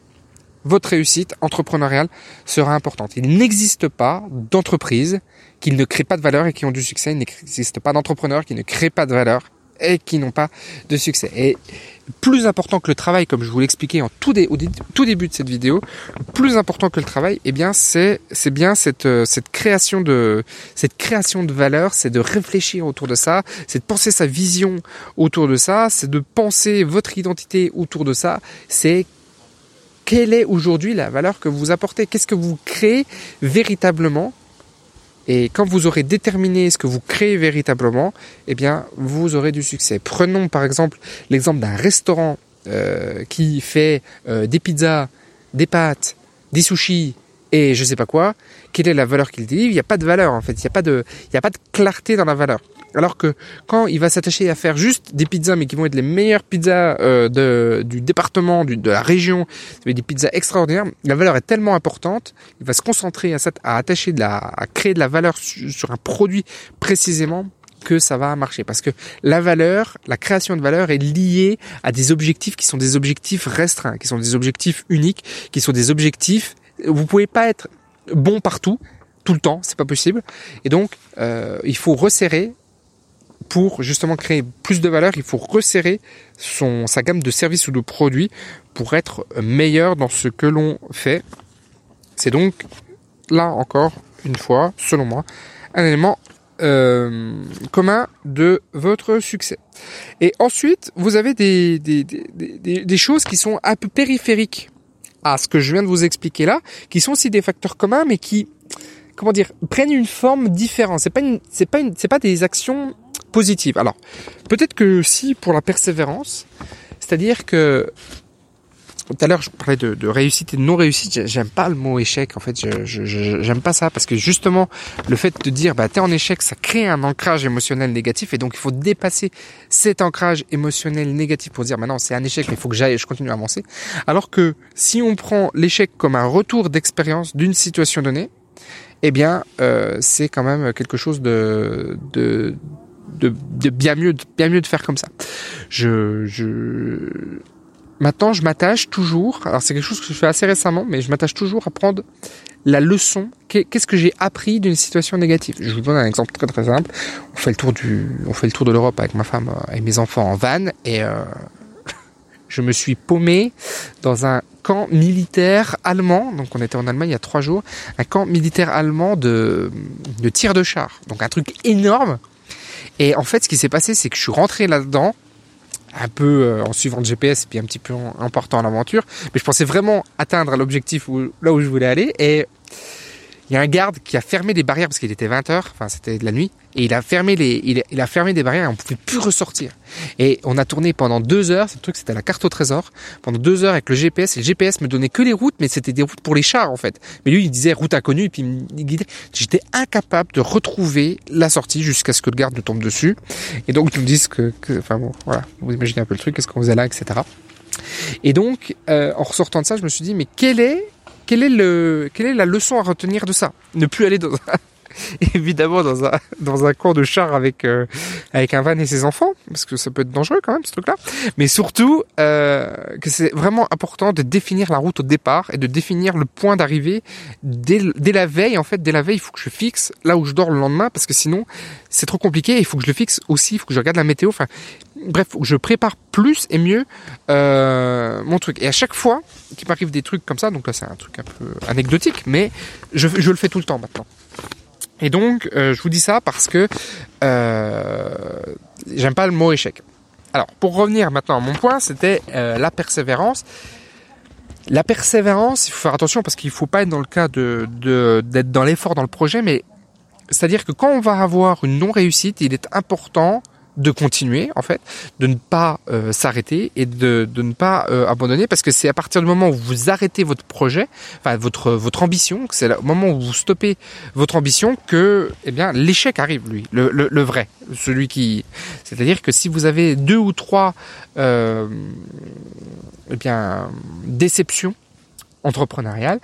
votre réussite entrepreneuriale sera importante. Il n'existe pas d'entreprise qui ne crée pas de valeur et qui ont du succès. Il n'existe pas d'entrepreneurs qui ne créent pas de valeur et qui n'ont pas de succès. Et plus important que le travail, comme je vous l'expliquais en tout, au tout début de cette vidéo, plus important que le travail, eh bien c'est bien cette euh, cette création de cette création de valeur, c'est de réfléchir autour de ça, c'est de penser sa vision autour de ça, c'est de penser votre identité autour de ça, c'est quelle est aujourd'hui la valeur que vous apportez, qu'est-ce que vous créez véritablement et quand vous aurez déterminé ce que vous créez véritablement, eh bien, vous aurez du succès. Prenons par exemple l'exemple d'un restaurant euh, qui fait euh, des pizzas, des pâtes, des sushis et je sais pas quoi. Quelle est la valeur qu'il délivre? Il n'y a pas de valeur en fait. Il n'y a pas de, a pas de clarté dans la valeur. Alors que quand il va s'attacher à faire juste des pizzas, mais qui vont être les meilleures pizzas euh, de, du département, du, de la région, des pizzas extraordinaires, la valeur est tellement importante, il va se concentrer à, à attacher de la, à créer de la valeur sur, un produit précisément que ça va marcher parce que la valeur, la création de valeur est liée à des objectifs qui sont des objectifs restreints, qui sont des objectifs uniques, qui sont des objectifs. Vous pouvez pas être bon partout, tout le temps, c'est pas possible. Et donc, euh, il faut resserrer pour justement créer plus de valeur, il faut resserrer son, sa gamme de services ou de produits pour être meilleur dans ce que l'on fait. C'est donc, là encore, une fois, selon moi, un élément euh, commun de votre succès. Et ensuite, vous avez des, des, des, des, choses qui sont un peu périphériques à ce que je viens de vous expliquer là, qui sont aussi des facteurs communs, mais qui, comment dire, prennent une forme différente. C'est pas c'est pas une, c'est pas des actions positive. Alors, peut-être que si pour la persévérance, c'est-à-dire que tout à l'heure je parlais de, réussite et de non réussite, j'aime pas le mot échec en fait, je, j'aime pas ça parce que justement le fait de dire bah t'es en échec, ça crée un ancrage émotionnel négatif et donc il faut dépasser cet ancrage émotionnel négatif pour dire maintenant c'est un échec mais il faut que j'aille, je continue à avancer. Alors que si on prend l'échec comme un retour d'expérience d'une situation donnée, eh bien euh, c'est quand même quelque chose de, de de, bien mieux, de bien mieux de faire comme ça. Je, maintenant, je m'attache toujours. Alors, c'est quelque chose que je fais assez récemment, mais je m'attache toujours à prendre la leçon. Qu'est-ce que j'ai appris d'une situation négative? Je vous donne un exemple très très simple. On fait le tour du, on fait le tour de l'Europe avec ma femme euh, et mes enfants en van, et euh, je me suis paumé dans un camp militaire allemand. Donc, on était en Allemagne il y a trois jours, un camp militaire allemand de, de tir de char. Donc, un truc énorme et en fait, ce qui s'est passé, c'est que je suis rentré là-dedans, un peu euh, en suivant le GPS, puis un petit peu en, en portant l'aventure. Mais je pensais vraiment atteindre l'objectif là où je voulais aller. Et il y a un garde qui a fermé des barrières parce qu'il était 20 heures, enfin c'était de la nuit, et il a fermé les, il a, fermé des barrières et on pouvait plus ressortir. Et on a tourné pendant deux heures, ce truc c'était la carte au trésor, pendant deux heures avec le GPS, et le GPS me donnait que les routes, mais c'était des routes pour les chars en fait. Mais lui il disait route inconnue, et puis il me guidait. J'étais incapable de retrouver la sortie jusqu'à ce que le garde nous tombe dessus. Et donc ils me disent que, enfin bon, voilà, vous imaginez un peu le truc, qu'est-ce qu'on faisait là, etc. Et donc, euh, en ressortant de ça, je me suis dit, mais quel est quelle est, le, quelle est la leçon à retenir de ça? Ne plus aller dans évidemment dans un dans un camp de char avec euh, avec un van et ses enfants parce que ça peut être dangereux quand même ce truc là mais surtout euh, que c'est vraiment important de définir la route au départ et de définir le point d'arrivée dès, dès la veille en fait dès la veille il faut que je fixe là où je dors le lendemain parce que sinon c'est trop compliqué il faut que je le fixe aussi il faut que je regarde la météo. Enfin bref je prépare plus et mieux euh, mon truc. Et à chaque fois qu'il m'arrive des trucs comme ça donc là c'est un truc un peu anecdotique mais je, je le fais tout le temps maintenant et donc, euh, je vous dis ça parce que euh, j'aime pas le mot échec. Alors, pour revenir maintenant à mon point, c'était euh, la persévérance. La persévérance, il faut faire attention parce qu'il faut pas être dans le cas de d'être dans l'effort dans le projet, mais c'est-à-dire que quand on va avoir une non-réussite, il est important de continuer en fait, de ne pas euh, s'arrêter et de, de ne pas euh, abandonner parce que c'est à partir du moment où vous arrêtez votre projet, enfin votre votre ambition, c'est au moment où vous stoppez votre ambition que eh bien l'échec arrive lui, le, le, le vrai, celui qui, c'est-à-dire que si vous avez deux ou trois euh, eh bien déceptions entrepreneuriales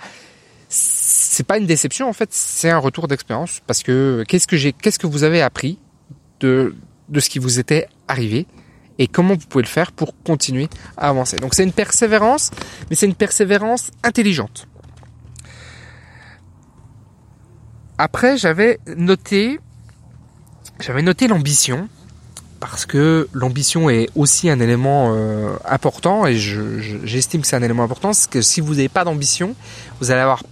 c'est pas une déception en fait, c'est un retour d'expérience parce que qu'est-ce que j'ai, qu'est-ce que vous avez appris de de ce qui vous était arrivé et comment vous pouvez le faire pour continuer à avancer. Donc c'est une persévérance, mais c'est une persévérance intelligente. Après, j'avais noté, l'ambition parce que l'ambition est aussi un élément euh, important et j'estime que c'est un élément important. Parce que si vous n'avez pas d'ambition, vous allez avoir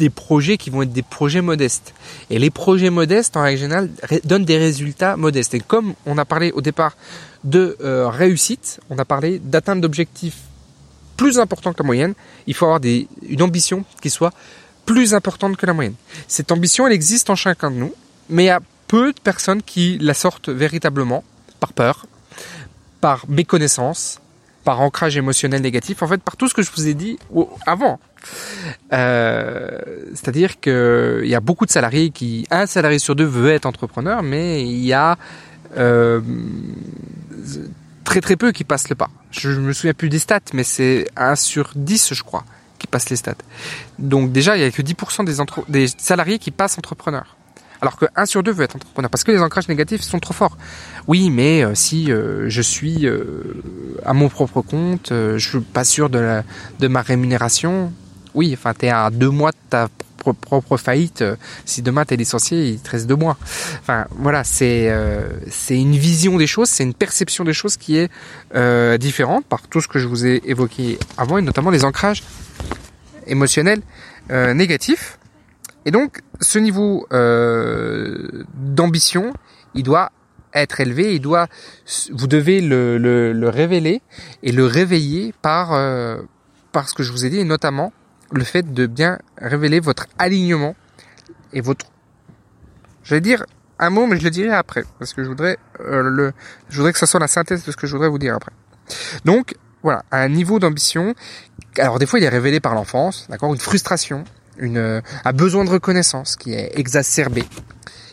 des projets qui vont être des projets modestes. Et les projets modestes, en règle générale, donnent des résultats modestes. Et comme on a parlé au départ de euh, réussite, on a parlé d'atteinte d'objectifs plus importants que la moyenne, il faut avoir des, une ambition qui soit plus importante que la moyenne. Cette ambition, elle existe en chacun de nous, mais il y a peu de personnes qui la sortent véritablement par peur, par méconnaissance, par ancrage émotionnel négatif, en fait par tout ce que je vous ai dit avant. Euh, C'est-à-dire qu'il y a beaucoup de salariés qui, un salarié sur deux veut être entrepreneur, mais il y a euh, très très peu qui passent le pas. Je, je me souviens plus des stats, mais c'est 1 sur 10 je crois qui passent les stats. Donc déjà, il y a que 10% des, des salariés qui passent entrepreneur. Alors que 1 sur 2 veut être entrepreneur parce que les ancrages négatifs sont trop forts. Oui, mais euh, si je suis à mon propre compte, je suis pas sûr de ma rémunération. Oui, enfin, tu es à deux mois de ta propre faillite. Si demain tu es licencié, il te reste deux mois. Enfin, voilà, c'est c'est une vision des choses, c'est une perception des choses qui est différente par tout ce que je vous ai évoqué avant, et notamment les ancrages émotionnels négatifs. Et donc, ce niveau euh, d'ambition, il doit être élevé, il doit, vous devez le, le, le révéler et le réveiller par, euh, par ce que je vous ai dit, et notamment le fait de bien révéler votre alignement et votre, j'allais dire un mot, mais je le dirai après, parce que je voudrais euh, le, je voudrais que ça soit la synthèse de ce que je voudrais vous dire après. Donc, voilà, un niveau d'ambition. Alors des fois, il est révélé par l'enfance, d'accord, une frustration, une, euh, un besoin de reconnaissance qui est exacerbé,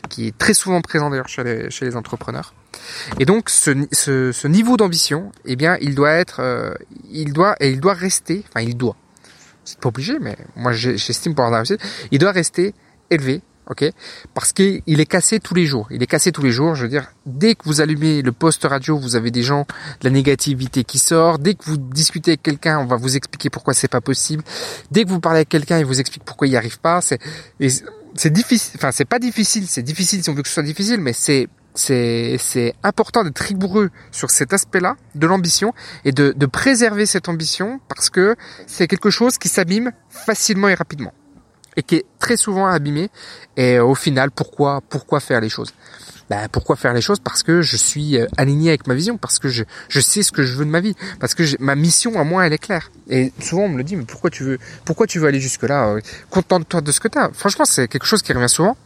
qui est très souvent présent d'ailleurs chez les, chez les entrepreneurs. Et donc ce, ce, ce niveau d'ambition, eh bien, il doit être, euh, il doit et il doit rester, enfin il doit, c'est pas obligé, mais moi j'estime pour avoir réussite, il doit rester élevé ok? Parce qu'il est cassé tous les jours. Il est cassé tous les jours. Je veux dire, dès que vous allumez le poste radio, vous avez des gens, de la négativité qui sort. Dès que vous discutez avec quelqu'un, on va vous expliquer pourquoi c'est pas possible. Dès que vous parlez avec quelqu'un, il vous explique pourquoi il n'y arrive pas. C'est, c'est difficile. Enfin, c'est pas difficile. C'est difficile si on veut que ce soit difficile, mais c'est c'est, important d'être rigoureux sur cet aspect-là de l'ambition et de, de préserver cette ambition parce que c'est quelque chose qui s'abîme facilement et rapidement et qui est très souvent abîmé. Et au final, pourquoi, pourquoi faire les choses? Ben, pourquoi faire les choses? Parce que je suis euh, aligné avec ma vision, parce que je, je sais ce que je veux de ma vie, parce que ma mission à moi elle est claire. Et souvent on me le dit, mais pourquoi tu veux, pourquoi tu veux aller jusque là Contente-toi de ce que tu as. Franchement, c'est quelque chose qui revient souvent.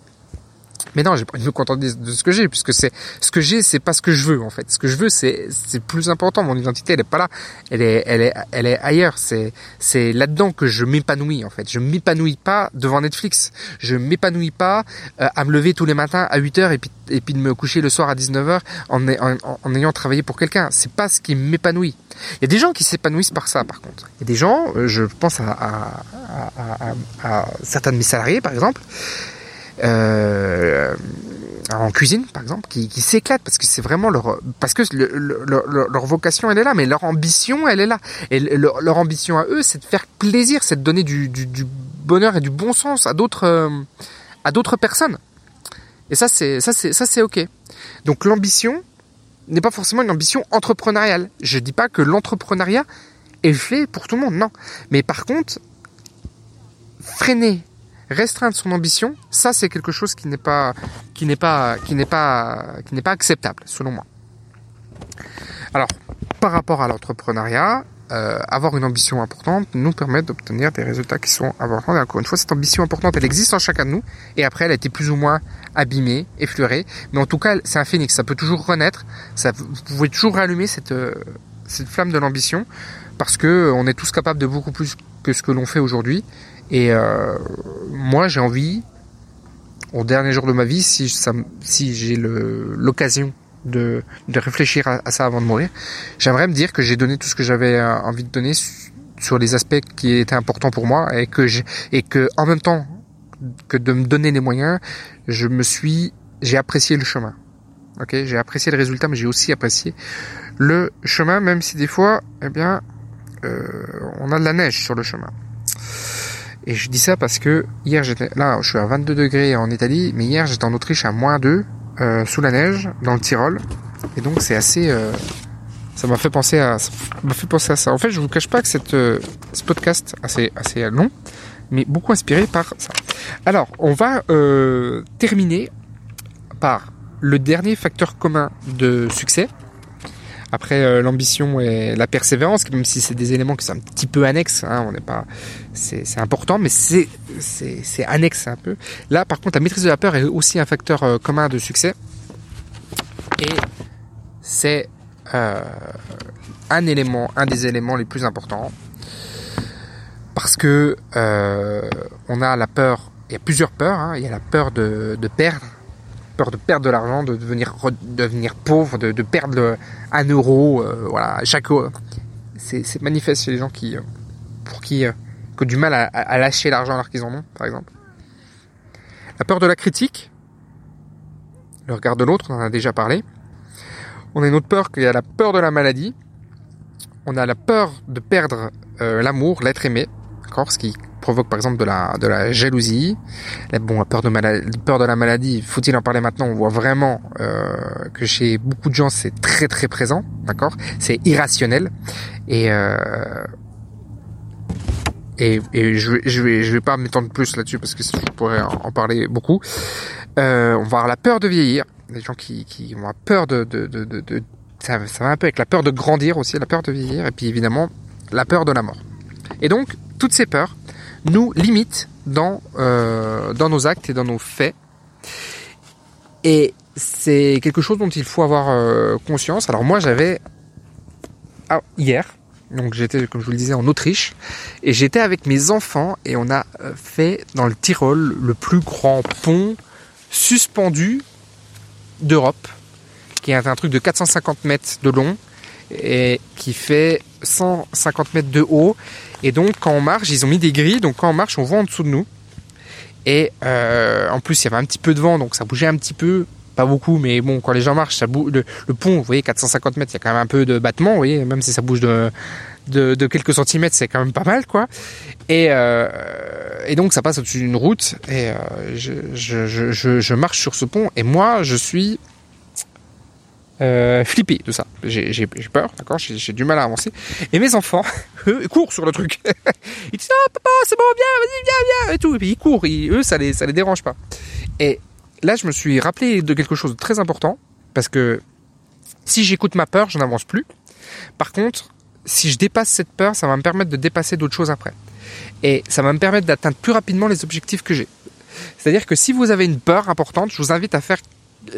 Mais non, j'ai pas de me contenter de ce que j'ai, puisque c'est ce que j'ai, c'est pas ce que je veux en fait. Ce que je veux, c'est c'est plus important. Mon identité, elle est pas là, elle est elle est elle est ailleurs. C'est c'est là-dedans que je m'épanouis en fait. Je m'épanouis pas devant Netflix. Je m'épanouis pas euh, à me lever tous les matins à 8 heures et puis et puis de me coucher le soir à 19 heures en, en, en ayant travaillé pour quelqu'un. C'est pas ce qui m'épanouit. Il y a des gens qui s'épanouissent par ça, par contre. Il y a des gens, euh, je pense à, à, à, à certains de mes salariés, par exemple euh, en cuisine par exemple qui, qui s'éclatent parce que c'est vraiment leur parce que leur vocation elle est là mais leur ambition elle est là. Et leur, ambition à eux c'est de faire plaisir c'est de donner du, du, du, bonheur et du bon sens à d'autres euh, à d'autres personnes. Et ça c'est ça c'est ça c'est ok. Donc l'ambition n'est pas forcément une ambition entrepreneuriale. Je dis pas que l'entrepreneuriat est fait pour tout le monde non. Mais par contre freiner restreindre son ambition, ça c'est quelque chose qui n'est pas qui n'est pas qui n'est pas qui n'est pas acceptable selon moi. Alors, par rapport à l'entrepreneuriat, euh, avoir une ambition importante nous permet d'obtenir des résultats qui sont importants. Et encore une fois, cette ambition importante, elle existe en chacun de nous. Et après, elle a été plus ou moins abîmée, effleurée. Mais en tout cas, c'est un phénix. Ça peut toujours renaître. Vous pouvez toujours rallumer cette, euh, cette flamme de l'ambition. Parce que on est tous capables de beaucoup plus que ce que l'on fait aujourd'hui. Et euh, moi, j'ai envie, au dernier jour de ma vie, si, j'ai l'occasion de, réfléchir à, ça avant de mourir, j'aimerais me dire que j'ai donné tout ce que j'avais euh, envie de donner sur les aspects qui étaient importants pour moi et que et que en même temps que de me donner les moyens, je me suis, j'ai apprécié le chemin. Ok, j'ai apprécié le résultat, mais j'ai aussi apprécié le chemin, même si des fois, eh bien, euh, on a de la neige sur le chemin. Et je dis ça parce que hier j'étais là, je suis à 22 degrés en Italie, mais hier j'étais en Autriche à moins 2 euh, sous la neige dans le Tyrol, et donc c'est assez, euh, ça m'a fait penser à, ça m'a fait penser à ça. En fait, je vous cache pas que cette, euh, ce podcast assez assez long, mais beaucoup inspiré par ça. Alors, on va euh, terminer par le dernier facteur commun de succès. Après euh, l'ambition et la persévérance, même si c'est des éléments qui sont un petit peu annexes, hein, on n'est pas, c'est important, mais c'est c'est c'est annexe un peu. Là, par contre, la maîtrise de la peur est aussi un facteur euh, commun de succès, et c'est euh, un élément, un des éléments les plus importants, parce que euh, on a la peur. Il y a plusieurs peurs. hein. Il y a la peur de, de perdre, peur de perdre de l'argent, de devenir re- devenir pauvre, de, perdre un euro. euh, voilà, chaque euro. c'est manifeste chez les gens qui, euh, pour qui, euh, ont du mal à, lâcher l'argent alors qu'ils en ont, par exemple. La peur de la critique, le regard de l'autre, on en a déjà parlé. On a une autre peur qu'il y a la peur de la maladie. On a la peur de perdre euh, l'amour, l'être aimé, d'accord, ce qui provoque par exemple de la de la jalousie. La, peur de la maladie, faut-il en parler maintenant? On voit vraiment euh, que chez beaucoup de gens c'est très très présent, d'accord? C'est irrationnel et euh, et, je, je vais pas m'étendre plus là-dessus parce que je pourrais en, parler beaucoup. Euh, on va avoir la peur de vieillir, des gens qui qui ont peur de de de, de, de- ça, ça va un peu avec la peur de grandir aussi, la peur de vieillir et puis évidemment la peur de la mort. Et donc toutes ces peurs nous limitent dans euh, dans nos actes et dans nos faits. Et c'est quelque chose dont il faut avoir euh, conscience. Alors moi j'avais ah, hier, donc j'étais comme je vous le disais en Autriche et j'étais avec mes enfants et on a euh, fait dans le Tyrol le plus grand pont suspendu d'Europe, qui est un truc de 450 mètres de long et qui fait 150 mètres de haut. Et donc quand on marche, ils ont mis des grilles, donc quand on marche, on voit en dessous de nous. Et euh, en plus, il y avait un petit peu de vent, donc ça bougeait un petit peu, pas beaucoup, mais bon, quand les gens marchent, ça bouge. Le, pont, vous voyez, 450 mètres, il y a quand même un peu de battement, vous voyez, même si ça bouge de, quelques centimètres, c'est quand même pas mal, quoi. Et, euh, donc ça passe au-dessus d'une route, et euh, je marche sur ce pont, et moi, je suis euh, flippé de ça. J'ai peur, d'accord J'ai du mal à avancer. Et mes enfants, eux, courent sur le truc. ils disent Ah, papa, c'est bon, viens, vas-y, viens, viens, et tout. Et puis ils courent, ils- eux, ça les, ça les dérange pas. Et là, je me suis rappelé de quelque chose de très important, parce que si j'écoute ma peur, je n'avance plus. Par contre, si je dépasse cette peur, ça va me permettre de dépasser d'autres choses après. Et ça va me permettre d'atteindre plus rapidement les objectifs que j'ai. C'est-à-dire que si vous avez une peur importante, je vous invite à faire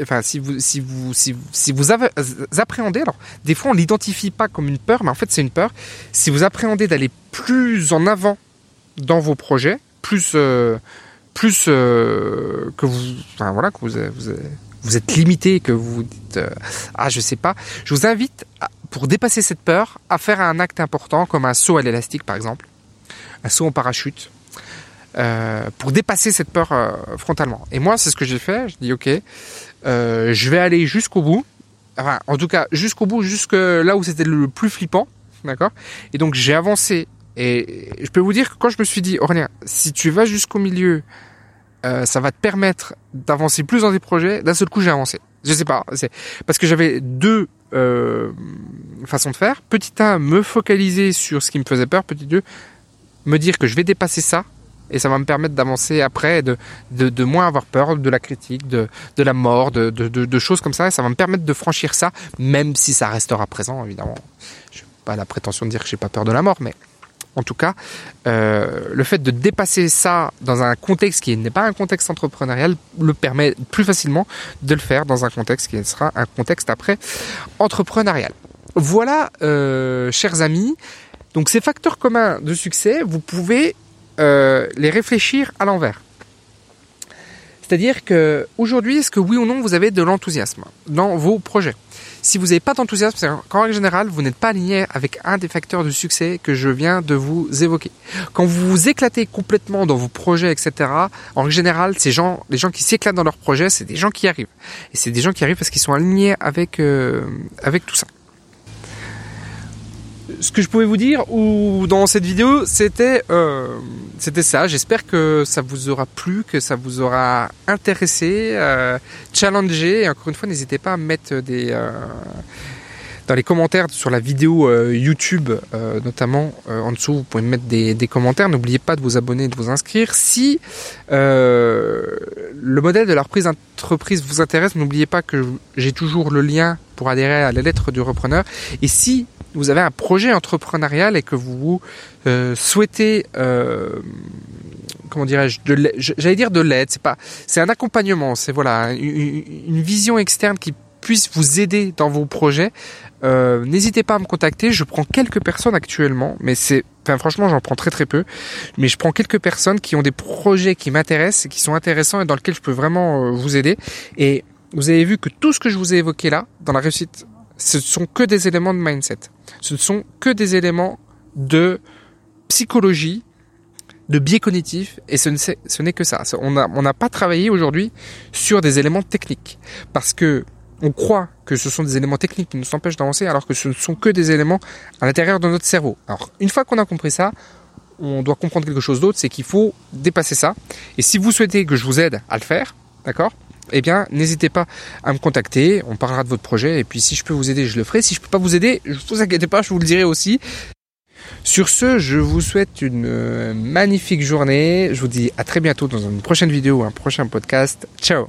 enfin si vous si vous si vous, avez, appréhendez alors des fois on l'identifie pas comme une peur mais en fait c'est une peur si vous appréhendez d'aller plus en avant dans vos projets plus euh, plus euh, que vous enfin voilà que vous vous, êtes limité que vous dites euh, ah je sais pas je vous invite pour dépasser cette peur à faire un acte important comme un saut à l'élastique par exemple un saut en parachute euh, pour dépasser cette peur euh, frontalement. Et moi, c'est ce que j'ai fait. Je dis, ok, euh, je vais aller jusqu'au bout. Enfin, en tout cas, jusqu'au bout, jusque là où c'était le plus flippant, d'accord? Et donc j'ai avancé. Et je peux vous dire que quand je me suis dit, Aurélien, si tu vas jusqu'au milieu, euh, ça va te permettre d'avancer plus dans tes projets. D'un seul coup, j'ai avancé. Je sais pas, c'est parce que j'avais deux euh, façons de faire. Petit 1, me focaliser sur ce qui me faisait peur. Petit 2, me dire que je vais dépasser ça et ça va me permettre d'avancer après, de, de, moins avoir peur de la critique, de, de la mort, de, de choses comme ça. Et ça va me permettre de franchir ça, même si ça restera présent, évidemment. Je n'ai pas la prétention de dire que j'ai pas peur de la mort, mais en tout cas, euh, le fait de dépasser ça dans un contexte qui n'est pas un contexte entrepreneurial le permet plus facilement de le faire dans un contexte qui sera un contexte après entrepreneurial. Voilà, euh, chers amis. Donc ces facteurs communs de succès, vous pouvez euh, les réfléchir à l'envers. C'est-à-dire que aujourd'hui, est-ce que oui ou non vous avez de l'enthousiasme dans vos projets? Si vous n'avez pas d'enthousiasme, c'est qu'en règle générale, vous n'êtes pas aligné avec un des facteurs de succès que je viens de vous évoquer. Quand vous vous éclatez complètement dans vos projets, etc., en règle générale, ces gens, les gens qui s'éclatent dans leurs projets, c'est des gens qui arrivent. Et c'est des gens qui arrivent parce qu'ils sont alignés avec, euh, avec tout ça ce que je pouvais vous dire ou dans cette vidéo, c'était euh, c'était ça. J'espère que ça vous aura plu, que ça vous aura intéressé, euh, challengé. Et encore une fois, n'hésitez pas à mettre des euh, dans les commentaires sur la vidéo YouTube, notamment en dessous, vous pouvez mettre des, des commentaires. N'oubliez pas de vous abonner, de vous inscrire. Si le modèle de la reprise d'entreprise vous intéresse, n'oubliez pas que j'ai toujours le lien pour adhérer à la lettre du repreneur. Et si vous avez un projet entrepreneurial et que vous euh, souhaitez, euh, comment dirais-je, j'allais dire de l'aide, c'est pas, c'est un accompagnement, c'est voilà une, vision externe qui puisse vous aider dans vos projets. Euh, n'hésitez pas à me contacter. Je prends quelques personnes actuellement, mais c'est, enfin franchement, j'en prends très très peu. Mais je prends quelques personnes qui ont des projets qui m'intéressent, qui sont intéressants et dans lesquels je peux vraiment vous aider. Et vous avez vu que tout ce que je vous ai évoqué là, dans la réussite ce sont que des éléments de mindset. Ce ne sont que des éléments de psychologie, de biais cognitif, et ce n'est que ça. On n'a pas travaillé aujourd'hui sur des éléments techniques, parce que on croit que ce sont des éléments techniques qui nous empêchent d'avancer, alors que ce ne sont que des éléments à l'intérieur de notre cerveau. Alors, une fois qu'on a compris ça, on doit comprendre quelque chose d'autre, c'est qu'il faut dépasser ça. Et si vous souhaitez que je vous aide à le faire, d'accord eh bien, n'hésitez pas à me contacter. On parlera de votre projet. Et puis, si je peux vous aider, je le ferai. Si je peux pas vous aider, ne vous inquiétez pas, je vous le dirai aussi. Sur ce, je vous souhaite une euh, magnifique journée. Je vous dis à très bientôt dans une prochaine vidéo ou un prochain podcast. Ciao